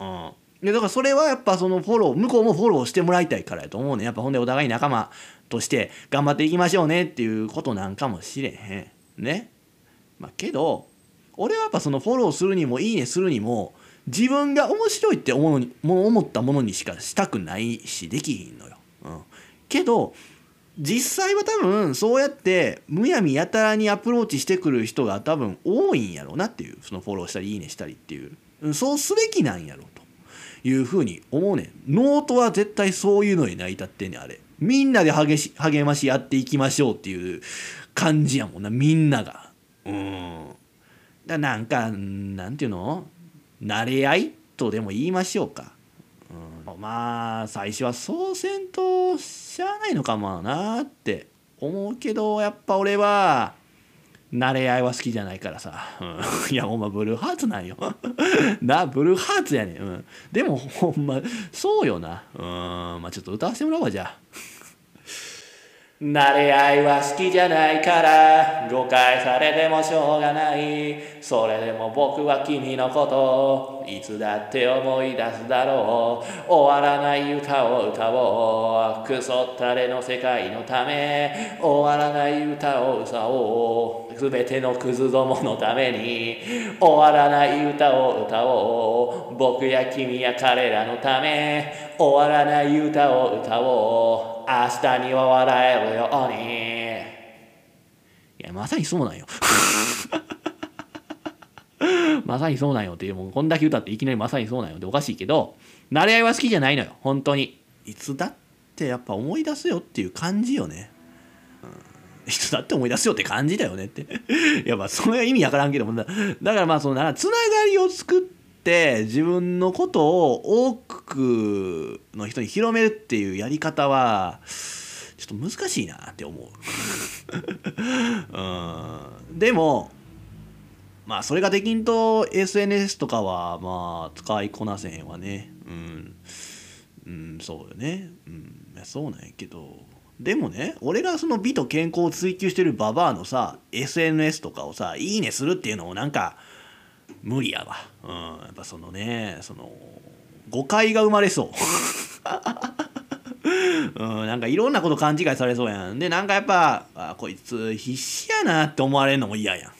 うん。でだからそれはやっぱそのフォロー向こうもフォローしてもらいたいからやと思うねやっぱほんでお互い仲間として頑張っていきましょうねっていうことなんかもしれへん。ね。まあけど俺はやっぱそのフォローするにもいいねするにも自分が面白いって思うにも思ったものにしかしたくないしできひんのよ。うん、けど実際は多分そうやってむやみやたらにアプローチしてくる人が多分多いんやろうなっていうそのフォローしたりいいねしたりっていう。そうすべきなんやろうと。いうふうに思うねん。ノートは絶対そういうのに成り立ってんねんあれ。みんなで励し励まし合っていきましょうっていう感じやもんなみんなが。うん。だなんかなんていうの？慣れ合いとでも言いましょうか、まあ最初はそうせんとしゃあないのかもなって思うけどやっぱ俺は慣れ合いは好きじゃないからさ、うん、いやほんまブルーハーツなんよ。なブルーハーツやねん、うん、でもほんまそうよな。うん。まあちょっと歌わせてもらおうわじゃあ。慣れ合いは好きじゃないから誤解されてもしょうがない。それでも僕は君のこといつだって思い出すだろう。終わらない歌を歌おう。クソったれの世界のため終わらない歌を歌おう。全てのクズどものために終わらない歌を歌おう。僕や君や彼らのため終わらない歌を歌おう。明日には笑えるように。いやまさにそうなんよ。まさにそうなんよ。っていうもうこんだけ歌っていきなりまさにそうなんよ。っておかしいけど慣れ合いは好きじゃないのよ。本当に。いつだってやっぱ思い出すよっていう感じよね、うん、いつだって思い出すよって感じだよねって。いやまあそれは意味わからんけどもだからまあそのつながりを作って自分のことを多くの人に広めるっていうやり方はちょっと難しいなって思う。うん。でもまあそれができんと SNS とかはまあ使いこなせへんわね。うん。うんそうよね。うん。そうなんやけど。でもね俺がその美と健康を追求してるババアのさ SNS とかをさ「いいね」するっていうのもなんか無理やわうんやっぱそのねその誤解が生まれそう うん、なんかいろんなこと勘違いされそうやん。で、なんかやっぱ、あこいつ必死やなって思われるのも嫌やん。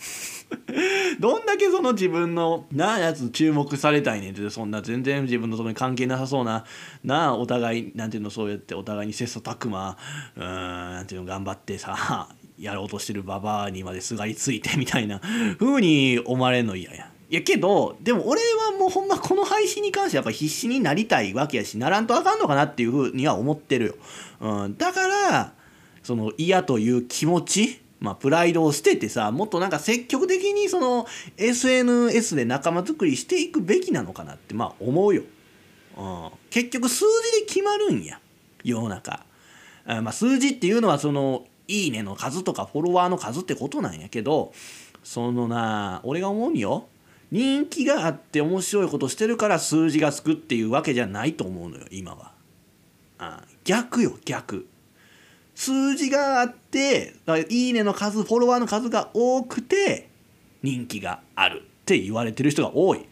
どんだけその自分のなやつ注目されたいねんってそんな全然自分のとこに関係なさそうななお互いなんていうのそうやってお互いに切磋琢磨うんなんていうの頑張ってさやろうとしてるババアにまですがりついてみたいな風に思われるの嫌やんやけどでも俺はもうほんまこの配信に関してやっぱ必死になりたいわけやしならんとあかんのかなっていうふうには思ってるよ、うん、だからその嫌という気持ちまあ、プライドを捨ててさもっとなんか積極的にその SNS で仲間作りしていくべきなのかなってまあ思うよ、うん、結局数字で決まるんや。世の中、あまあ、数字っていうのはそのいいねの数とかフォロワーの数ってことなんやけどそのな俺が思うによ人気があって面白いことしてるから数字がつくっていうわけじゃないと思うのよ今は。あ逆よ逆。数字があっていいねの数フォロワーの数が多くて人気があるって言われてる人が多い。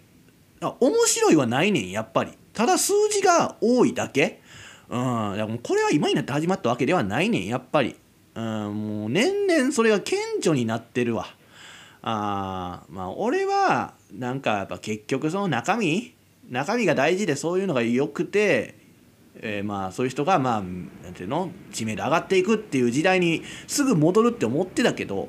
面白いはないねんやっぱり。ただ数字が多いだけ。うんだからこれは今になって始まったわけではないねんやっぱり。うんもう年々それが顕著になってるわ。あまあ俺はなんかやっぱ結局その中身？中身が大事でそういうのが良くてえー、まあそういう人がまあなんていうの？知名度上がっていくっていう時代にすぐ戻るって思ってたけど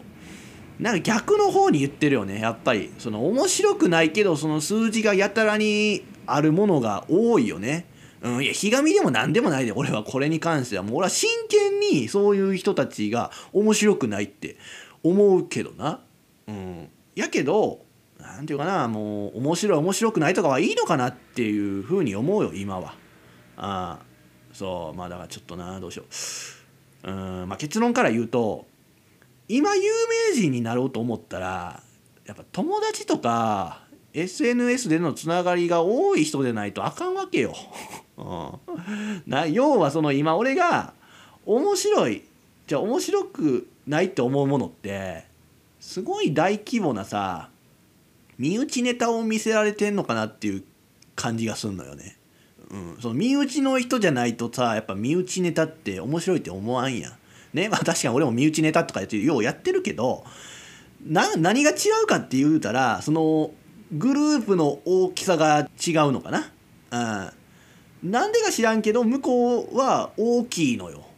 なんか逆の方に言ってるよねやっぱり。その面白くないけどその数字がやたらにあるものが多いよね。うん、いやひがみでも何でもないで俺は。これに関しては。もう俺は真剣にそういう人たちが面白くないって思うけどな。うん、やけど何て言うかなもう面白い面白くないとかはいいのかなっていうふうに思うよ今は。ああそうまあだからちょっとなどうしよううんまあ結論から言うと今有名人になろうと思ったらやっぱ友達とか SNS でのつながりが多い人でないとあかんわけよ。うん、な要はその今俺が面白いじゃあ面白くないって思うものってすごい大規模なさ身内ネタを見せられてんのかなっていう感じがすんのよね。うん、その身内の人じゃないとさやっぱ身内ネタって面白いって思わんやん。ね？まあ確かに俺も身内ネタとかやってようやってるけどな何が違うかって言うたらそのグループの大きさが違うのかな。うん、なんでか知らんけど向こうは大きいのよ。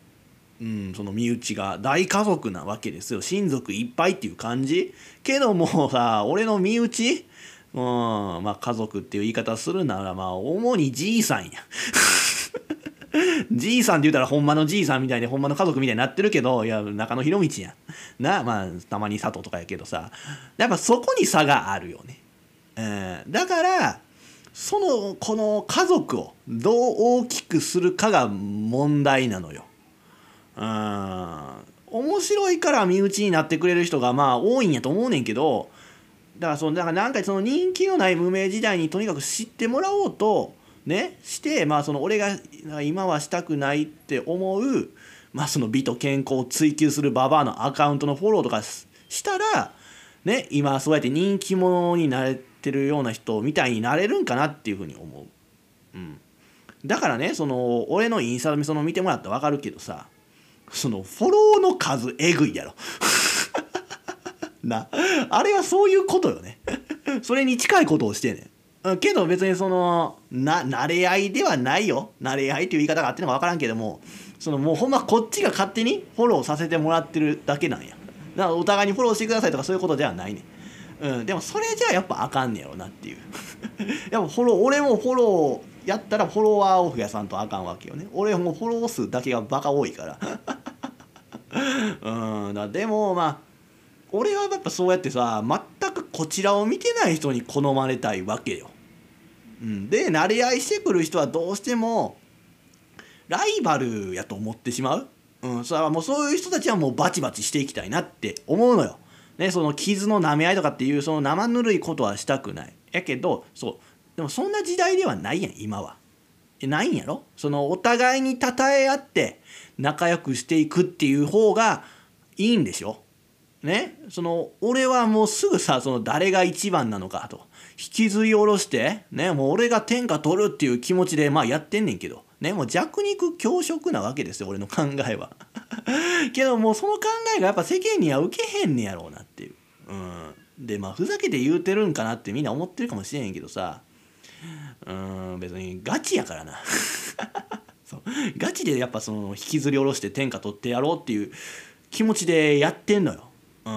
うん、その身内が大家族なわけですよ親族いっぱいっていう感じけどもさ 俺の身内？うん、まあ家族っていう言い方するならまあ主にじいさんや。じいさんって言うたらほんまのじいさんみたいでほんまの家族みたいになってるけどいや中野博道やん。なまあたまに佐藤とかやけどさやっぱそこに差があるよね。うん、だからそのこの家族をどう大きくするかが問題なのよ。うん面白いから身内になってくれる人がまあ多いんやと思うねんけどだからそのだからなんかその人気のない無名時代にとにかく知ってもらおうとねしてまあその俺が今はしたくないって思うまあその美と健康を追求するババアのアカウントのフォローとかしたらね今そうやって人気者になれてるような人みたいになれるんかなっていうふうに思う。うん、だからねその俺のインスタその見てもらったら分かるけどさそのフォローの数えぐいやろ。な。あれはそういうことよね。それに近いことをしてね。けど別にそのな慣れ合いではないよ。慣れ合いっていう言い方があってるのか分からんけどもそのもうほんまこっちが勝手にフォローさせてもらってるだけなんや。だからお互いにフォローしてくださいとかそういうことではないね。うん、でもそれじゃやっぱあかんねやろなっていう。やっぱフォロー俺もフォローやったらフォロワーを増やさんとあかんわけよね。俺もフォロー数だけがバカ多いから。うんだでもまあ俺はやっぱそうやってさ全くこちらを見てない人に好まれたいわけよ。うん、で慣れ合いしてくる人はどうしてもライバルやと思ってしまう。うん、それはもうそういう人たちはもうバチバチしていきたいなって思うのよ。ね、その傷の舐め合いとかっていうその生ぬるいことはしたくない。やけどそうでもそんな時代ではないやん今は。ないんやろ？そのお互いに称え合って仲良くしていくっていう方がいいんでしょ？ね？その俺はもうすぐさその誰が一番なのかと。引きずり下ろしてね？もう俺が天下取るっていう気持ちでまあやってんねんけど。ね？もう弱肉強食なわけですよ俺の考えは。けどもうその考えがやっぱ世間には受けへんねやろうなっていう。うん。でまあふざけて言うてるんかなってみんな思ってるかもしれへんけどさ。うん別にガチやからな。ガチでやっぱその引きずり下ろして天下取ってやろうっていう気持ちでやってんのよ。うん、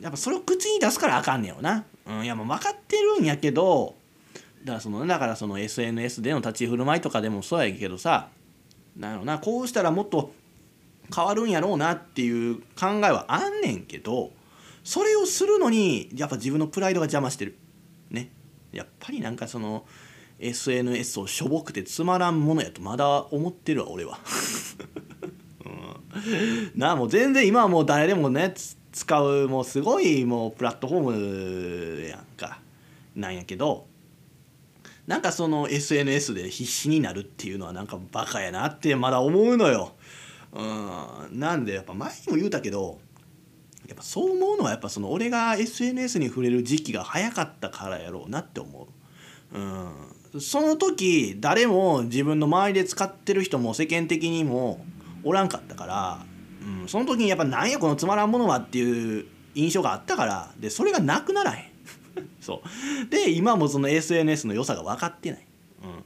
やっぱそれを口に出すからあかんねやろな。うん、いやもう分かってるんやけどだからそのだからその SNS での立ち振る舞いとかでもそうやけどさなのなこうしたらもっと変わるんやろうなっていう考えはあんねんけどそれをするのにやっぱ自分のプライドが邪魔してる。ね。やっぱりなんかその SNS をしょぼくてつまらんものやとまだ思ってるわ俺は、うん、なあもう全然今はもう誰でもね使うもうすごいもうプラットフォームやんか。なんやけどなんかその SNS で必死になるっていうのはなんかバカやなってまだ思うのよ。うん、なんでやっぱ前にも言うたけどやっぱそう思うのはやっぱその俺が SNS に触れる時期が早かったからやろうなって思う。うん、その時誰も自分の周りで使ってる人も世間的にもおらんかったから、うん、その時にやっぱなんやこのつまらんものはっていう印象があったからでそれがなくならへん。そうで今もその SNS の良さが分かってない。うん、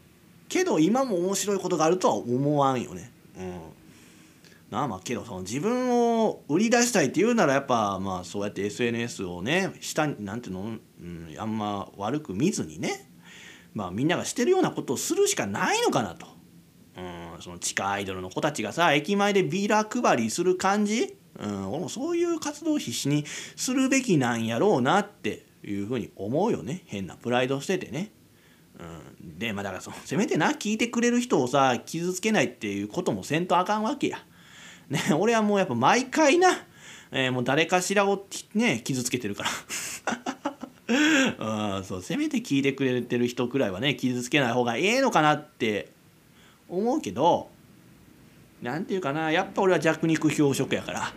けど今も面白いことがあるとは思わんよね。うんなあまあけどその自分を売り出したいって言うならやっぱまあそうやって SNS をね下になんていうの、うん、あんま悪く見ずにねまあみんながしてるようなことをするしかないのかなと。うん、その地下アイドルの子たちがさ駅前でビーラ配りする感じ、うん、俺もそういう活動を必死にするべきなんやろうなっていうふうに思うよね変なプライドしててね。うん、でまあだからそのせめてな聞いてくれる人をさ傷つけないっていうこともせんとあかんわけや。ね、俺はもうやっぱ毎回な、えー、もう誰かしらをね、傷つけてるから。うん、そう、せめて聞いてくれてる人くらいはね、傷つけない方がええのかなって思うけど、なんていうかな、やっぱ俺は弱肉強食やから。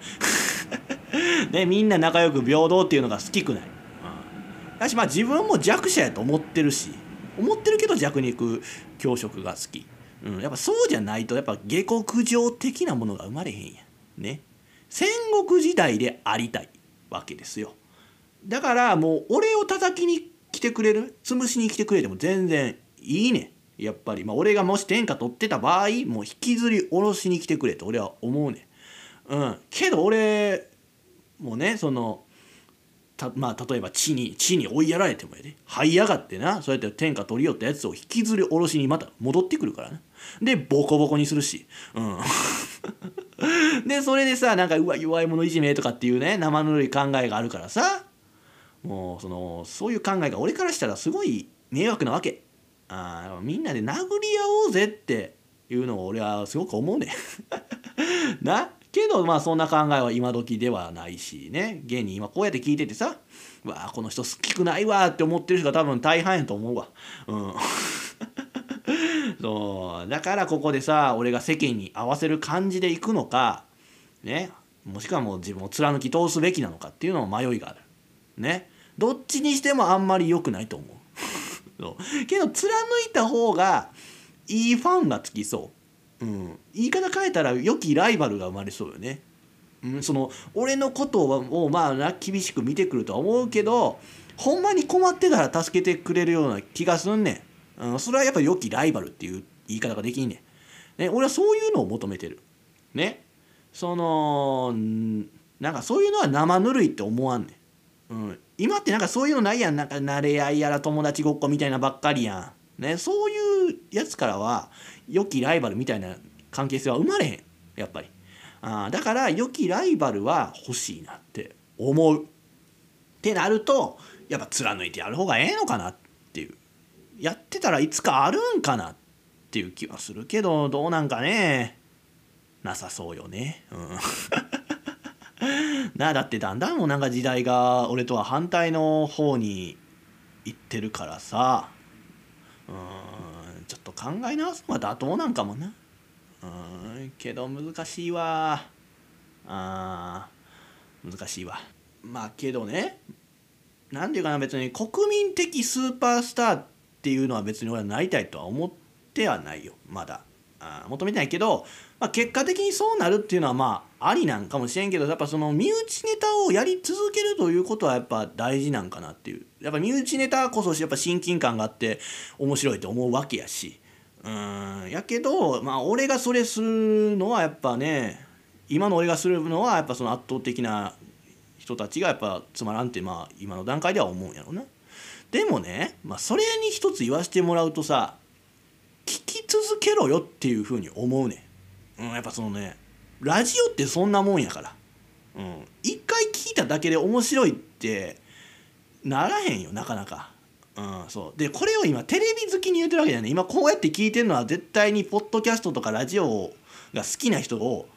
ね、みんな仲良く平等っていうのが好きくない。うん、だし、まあ自分も弱者やと思ってるし、思ってるけど弱肉強食が好き。うん、やっぱそうじゃないとやっぱ下克上的なものが生まれへんやね。戦国時代でありたいわけですよ。だからもう俺を叩きに来てくれる？潰しに来てくれても全然いいね。やっぱり、まあ、俺がもし天下取ってた場合もう引きずり下ろしに来てくれと。俺は思うね。うん。けど俺もうねそのたまあ例えば地に地に追いやられてもやで。這い上がってなそうやって天下取り寄ったやつを引きずり下ろしにまた戻ってくるからな。でボコボコにするし。うん。でそれでさなんかうわ弱い者いじめとかっていうね生ぬるい考えがあるからさ。もうそのそういう考えが俺からしたらすごい迷惑なわけ。あみんなで殴り合おうぜっていうのを俺はすごく思うね。なけどまあそんな考えは今時ではないしね。現に今こうやって聞いててさわあこの人好きくないわって思ってる人が多分大半やと思うわ。うん。そう。だからここでさ俺が世間に合わせる感じでいくのかね。もしくはもう自分を貫き通すべきなのかっていうのも迷いがある。ねどっちにしてもあんまり良くないと思う けど貫いた方がいいファンがつきそう、うん、言い方変えたら良きライバルが生まれそうよねうん、その俺のことをまあ厳しく見てくるとは思うけどほんまに困ってたら助けてくれるような気がすんねんうん、それはやっぱ良きライバルっていう言い方ができんねん。ね、俺はそういうのを求めてる。ね。その、なんかそういうのは生ぬるいって思わんねん。うん、今ってなんかそういうのないやん。なんか慣れ合いやら友達ごっこみたいなばっかりやん、ね、そういうやつからは良きライバルみたいな関係性は生まれへん。やっぱり。あだから良きライバルは欲しいなって思う。ってなるとやっぱ貫いてやる方がええのかなっていう。やってたらいつかあるんかなっていう気はするけどどうなんかね。なさそうよね。うん。なあだってだんだんもうなんか時代が俺とは反対の方に行ってるからさ。うんちょっと考え直すのは妥当なんかもな。うんけど難しいわ。あ難しいわ。まあけどねなんていうかな別に国民的スーパースターっていうのは別に俺はなりたいとは思ってはないよ。まだ。あ求めてないけど、まあ、結果的にそうなるっていうのはまあありなんかもしれんけどやっぱその身内ネタをやり続けるということはやっぱ大事なんかなっていう。やっぱ身内ネタこそやっぱ親近感があって面白いと思うわけやし。うん。やけどまあ俺がそれするのはやっぱね今の俺がするのはやっぱその圧倒的な人たちがやっぱつまらんってまあ今の段階では思うんやろな。でもね、まあ、それに一つ言わせてもらうとさ聞き続けろよっていうふうに思うねん、うん、やっぱそのねラジオってそんなもんやから。うん一回聞いただけで面白いってならへんよなかなか。うんそう。でこれを今テレビ好きに言うてるわけだよね。今こうやって聞いてるのは絶対にポッドキャストとかラジオが好きな人を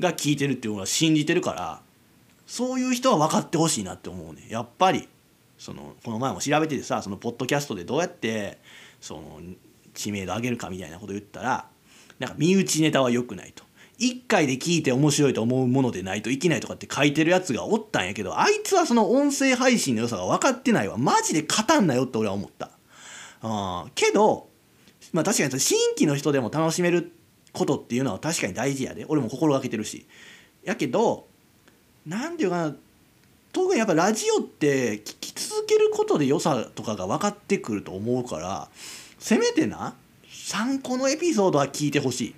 が聞いてるっていうのは信じてるからそういう人は分かってほしいなって思うね。やっぱり。そのこの前も調べててさそのポッドキャストでどうやってその知名度上げるかみたいなこと言ったらなんか身内ネタは良くないと。1回で聞いて面白いと思うものでないといけないとかって書いてるやつがおったんやけどあいつはその音声配信の良さが分かってないわ。マジで勝たんなよって俺は思った。あけどまあ確かに新規の人でも楽しめることっていうのは確かに大事やで。俺も心がけてるし。やけど何て言うかな特にやっぱラジオって聞き続けることで良さとかが分かってくると思うからせめてな3個のエピソードは聞いてほしい、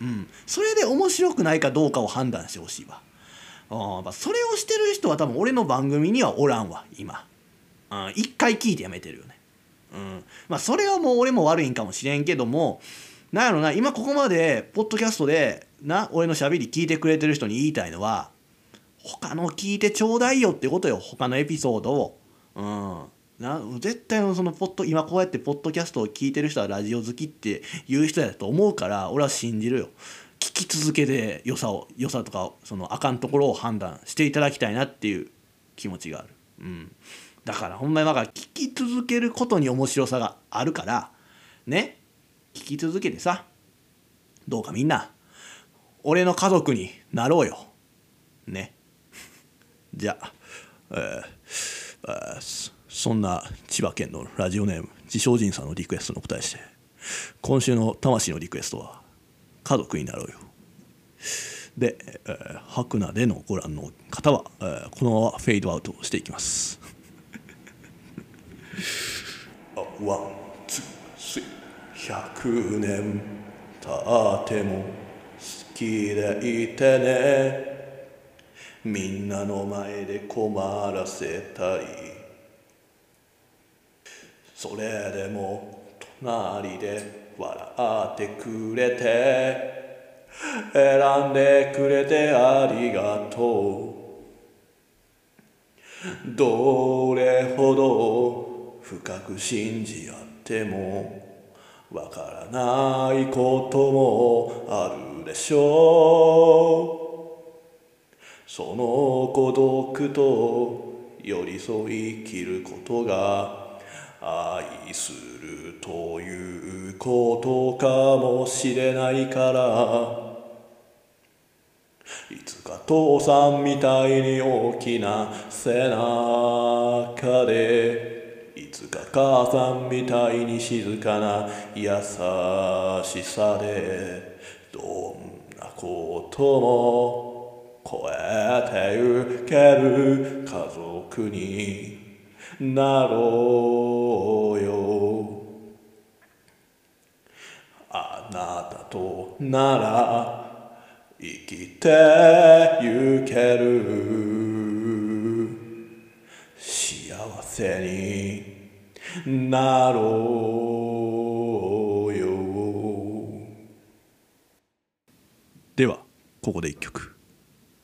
うん、それで面白くないかどうかを判断してほしいわ。あそれをしてる人は多分俺の番組にはおらんわ今。うん一回聞いてやめてるよね。うん。まあそれはもう俺も悪いんかもしれんけどもなんやろな今ここまでポッドキャストでな俺のしゃべり聞いてくれてる人に言いたいのは他の聞いてちょうだいよってことよ他のエピソードを。うん。な絶対そのポッド今こうやってポッドキャストを聞いてる人はラジオ好きって言う人やと思うから俺は信じるよ。聞き続けて良さを良さとかそのあかんところを判断していただきたいなっていう気持ちがある、うん、だからほんまにだから聞き続けることに面白さがあるからね。聞き続けてさどうかみんな俺の家族になろうよ。ね。じゃあ、えー、えー、そんな千葉県のラジオネーム自称人さんのリクエストの答えして今週の魂のリクエストは家族になろうよ。で、えー、白菜でのご覧の方は、えー、このままフェードアウトしていきます。one two three 100年経っても好きでいてね。みんなの前で困らせたい。それでも隣で笑ってくれて選んでくれてありがとう。どれほど深く信じ合ってもわからないこともあるでしょう。その孤独と寄り添い生きることが愛するということかもしれないから。いつか父さんみたいに大きな背中で。いつか母さんみたいに静かな優しさで。どんなことも超えてゆける家族に。なろうよ。あなたとなら生きてゆける。幸せになろうよ。ではここで一曲。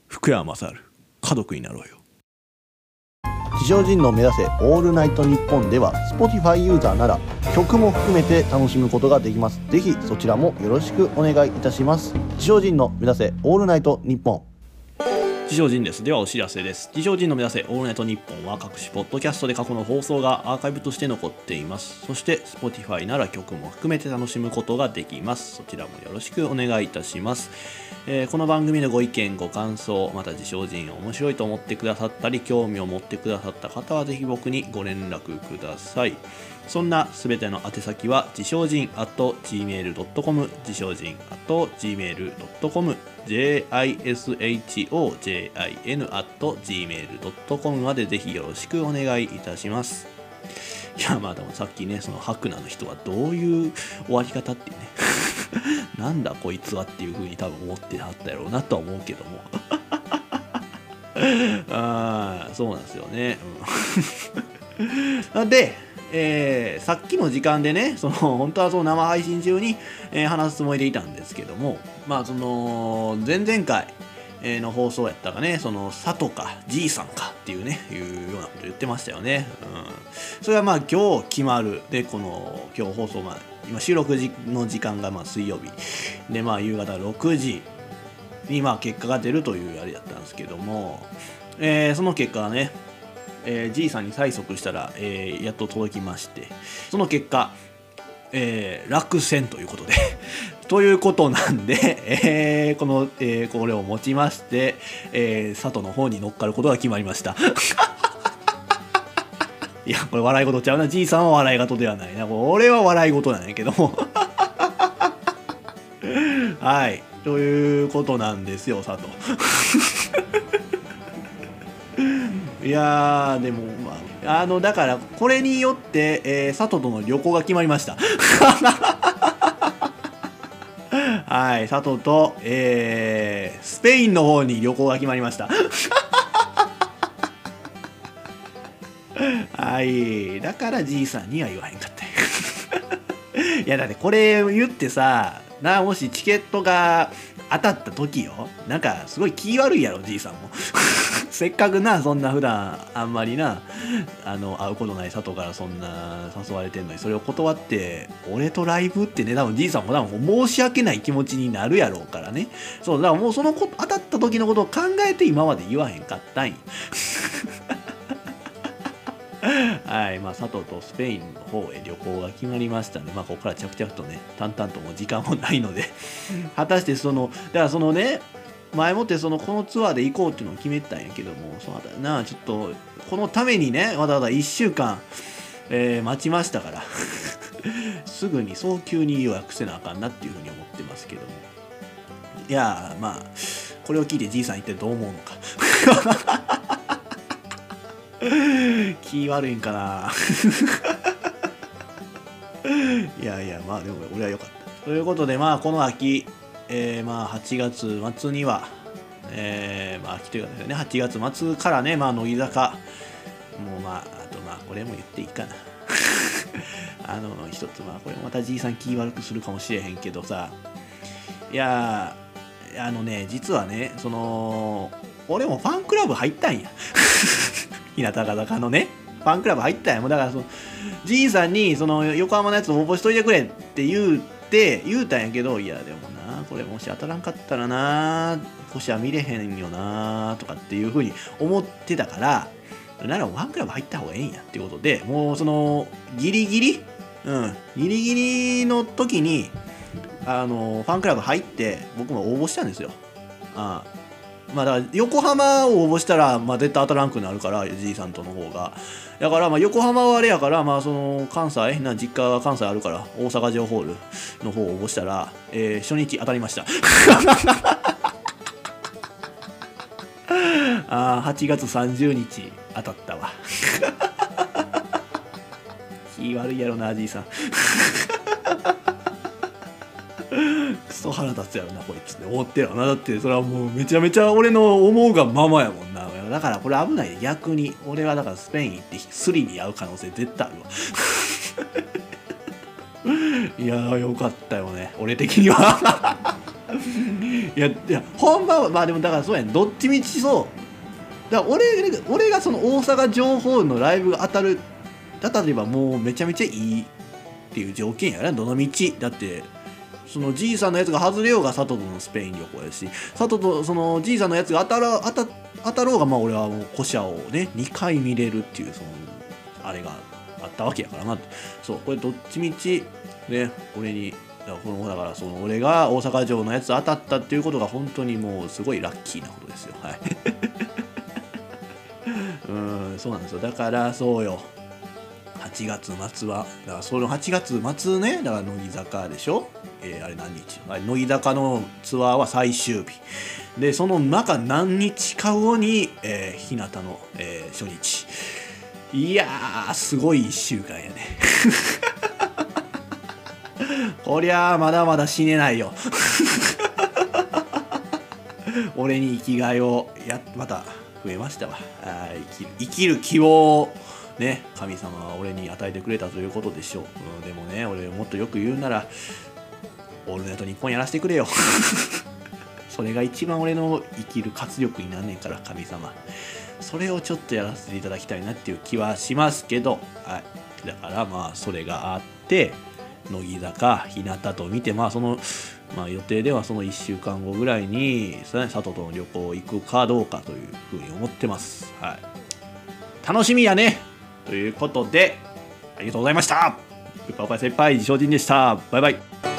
福山雅治家族になろうよ。地上人の目指せオールナイトニッポンでは Spotify ユーザーなら曲も含めて楽しむことができます。ぜひそちらもよろしくお願いいたします。地上人の目指せオールナイトニッポン。地上人です。ではお知らせです。地上人の目指せオールナイトニッポンは各種ポッドキャストで過去の放送がアーカイブとして残っています。そして Spotify なら曲も含めて楽しむことができます。そちらもよろしくお願いいたします。えーこの番組のご意見、ご感想、また自称人面白いと思ってくださったり、興味を持ってくださった方はぜひ僕にご連絡ください。そんなすべての宛先は自称人 at gmail.com 自称人 at gmail.com jishojin at gmail.com までぜひよろしくお願いいたします。いやまあでもさっきねそのハクナの人はどういう終わり方っていうね。なんだこいつはっていう風に多分思ってはったやろうなとは思うけども。ああそうなんですよね、うん、で、えーさっきの時間でねその 本当はその生配信中に、えー話すつもりでいたんですけどもまあその前々回えーの放送やったかね、その、佐藤か、じいさんかっていうね、いうようなこと言ってましたよね。うん。それはまあ今日決まる。で、この、今日放送が、今収録時の時間がまあ水曜日。で、まあ夕方6時にまあ結果が出るというあれだったんですけども、えーその結果はね、えー、じいさんに催促したら、えーやっと届きまして、その結果、えー落選ということで ということなんで、えーこの、えーこれをもちまして、えー佐藤の方に乗っかることが決まりました。いや、これ笑い事ちゃうな。じいさんは笑い事ではないな。これ俺は笑い事なんやけども。はい。ということなんですよ、佐藤。いやー、でも、まあ、あの、だから、これによって、えー佐藤との旅行が決まりました。はい、佐藤と、えースペインの方に旅行が決まりました。はい、だからじいさんには言わへんかった。いや、だってこれ言ってさ、な、もしチケットが当たった時よ、なんかすごい気悪いやろ、じいさんも。せっかくな、そんな普段あんまりな、あの、会うことない佐藤からそんな誘われてんのに、それを断って、俺とライブってね、多分じいさんも多分申し訳ない気持ちになるやろうからね。そう、だからもうそのこ、当たった時のことを考えて今まで言わへんかったんよ。はい、まあ、佐藤とスペインの方へ旅行が決まりましたので、まあ、ここから着々とね、淡々ともう時間もないので、果たしてその、だからそのね、前もってそのこのツアーで行こうっていうのを決めてたんやけども、そうだな、ちょっと、このためにね、わざわざ1週間、えー待ちましたから、すぐに早急に予約せなあかんなっていうふうに思ってますけども。いや、まあ、これを聞いてじいさん一体どう思うのか。気悪いんかな いやいやまあでも俺は良かったということでまあこの秋、えーまあ8月末にはえーまあ秋というかですね8月末からねまあ乃木坂。もうまああとまあこれも言っていいかな。あの一つまあこれまたじいさん気悪くするかもしれへんけどさ。いやあのね実はねその俺もファンクラブ入ったんや。日向坂のね。ファンクラブ入ったんや。もうだからそのじいさんにその横浜のやつ応募しといてくれって言うて言うたんやけどいやでもなこれもし当たらんかったらな星は見れへんよなとかっていうふうに思ってたからならファンクラブ入った方がええんやっていうことでもうそのギリギリうんギリギリの時にあのファンクラブ入って僕も応募したんですよ。ああ。まあだから横浜を応募したら、まあ、絶対当たらんくなるからじいさんとの方が。だからまあ横浜はあれやからまあその関西な実家は関西あるから大阪城ホールの方を応募したら、えー初日当たりました。ああ8月30日当たったわ。気悪いやろなじいさん。クソ腹立つやろなこいつって思ってるよな。だってそれはもうめちゃめちゃ俺の思うがままやもんな。だからこれ危ない逆に。俺はだからスペイン行ってスリに遭う可能性絶対あるわ。いやーよかったよね。俺的には。いやいや本番はまあでもだからそうやねどっちみちそう。だから俺俺がその大阪情報のライブが当たる当たればもうめちゃめちゃいいっていう条件やねどの道。だってそのじいさんのやつが外れようが佐藤とのスペイン旅行やし佐藤とそのじいさんのやつが当たら当た当たろうがまあ俺はもう古社をね2回見れるっていうそのあれがあったわけやからなそうこれどっちみちね俺にだからこのだからその俺が大阪城のやつ当たったっていうことが本当にもうすごいラッキーなことですよ。はい。うんそうなんですよ。だからそうよ。8月末はだからその8月末ねだから乃木坂でしょ、えーあれ何日？乃木坂のツアーは最終日。でその中何日か後に、えー、日向の、えー初日。いやーすごい1週間やね。こりゃまだまだ死ねないよ。俺に生きがいをやまた増えましたわ。あ生きる生きる希望をね神様は俺に与えてくれたということでしょう、うん、でもね俺もっとよく言うなら「オールナイトニッポン」やらせてくれよ。それが一番俺の生きる活力になんねんから神様。それをちょっとやらせていただきたいなっていう気はしますけど、はい、だからまあそれがあって乃木坂日向と見てまあその、まあ、予定ではその1週間後ぐらいに佐藤との旅行行くかどうかというふうに思ってます、はい、楽しみやね。ということでありがとうございました。ウパパ先輩自称人でした。バイバイ。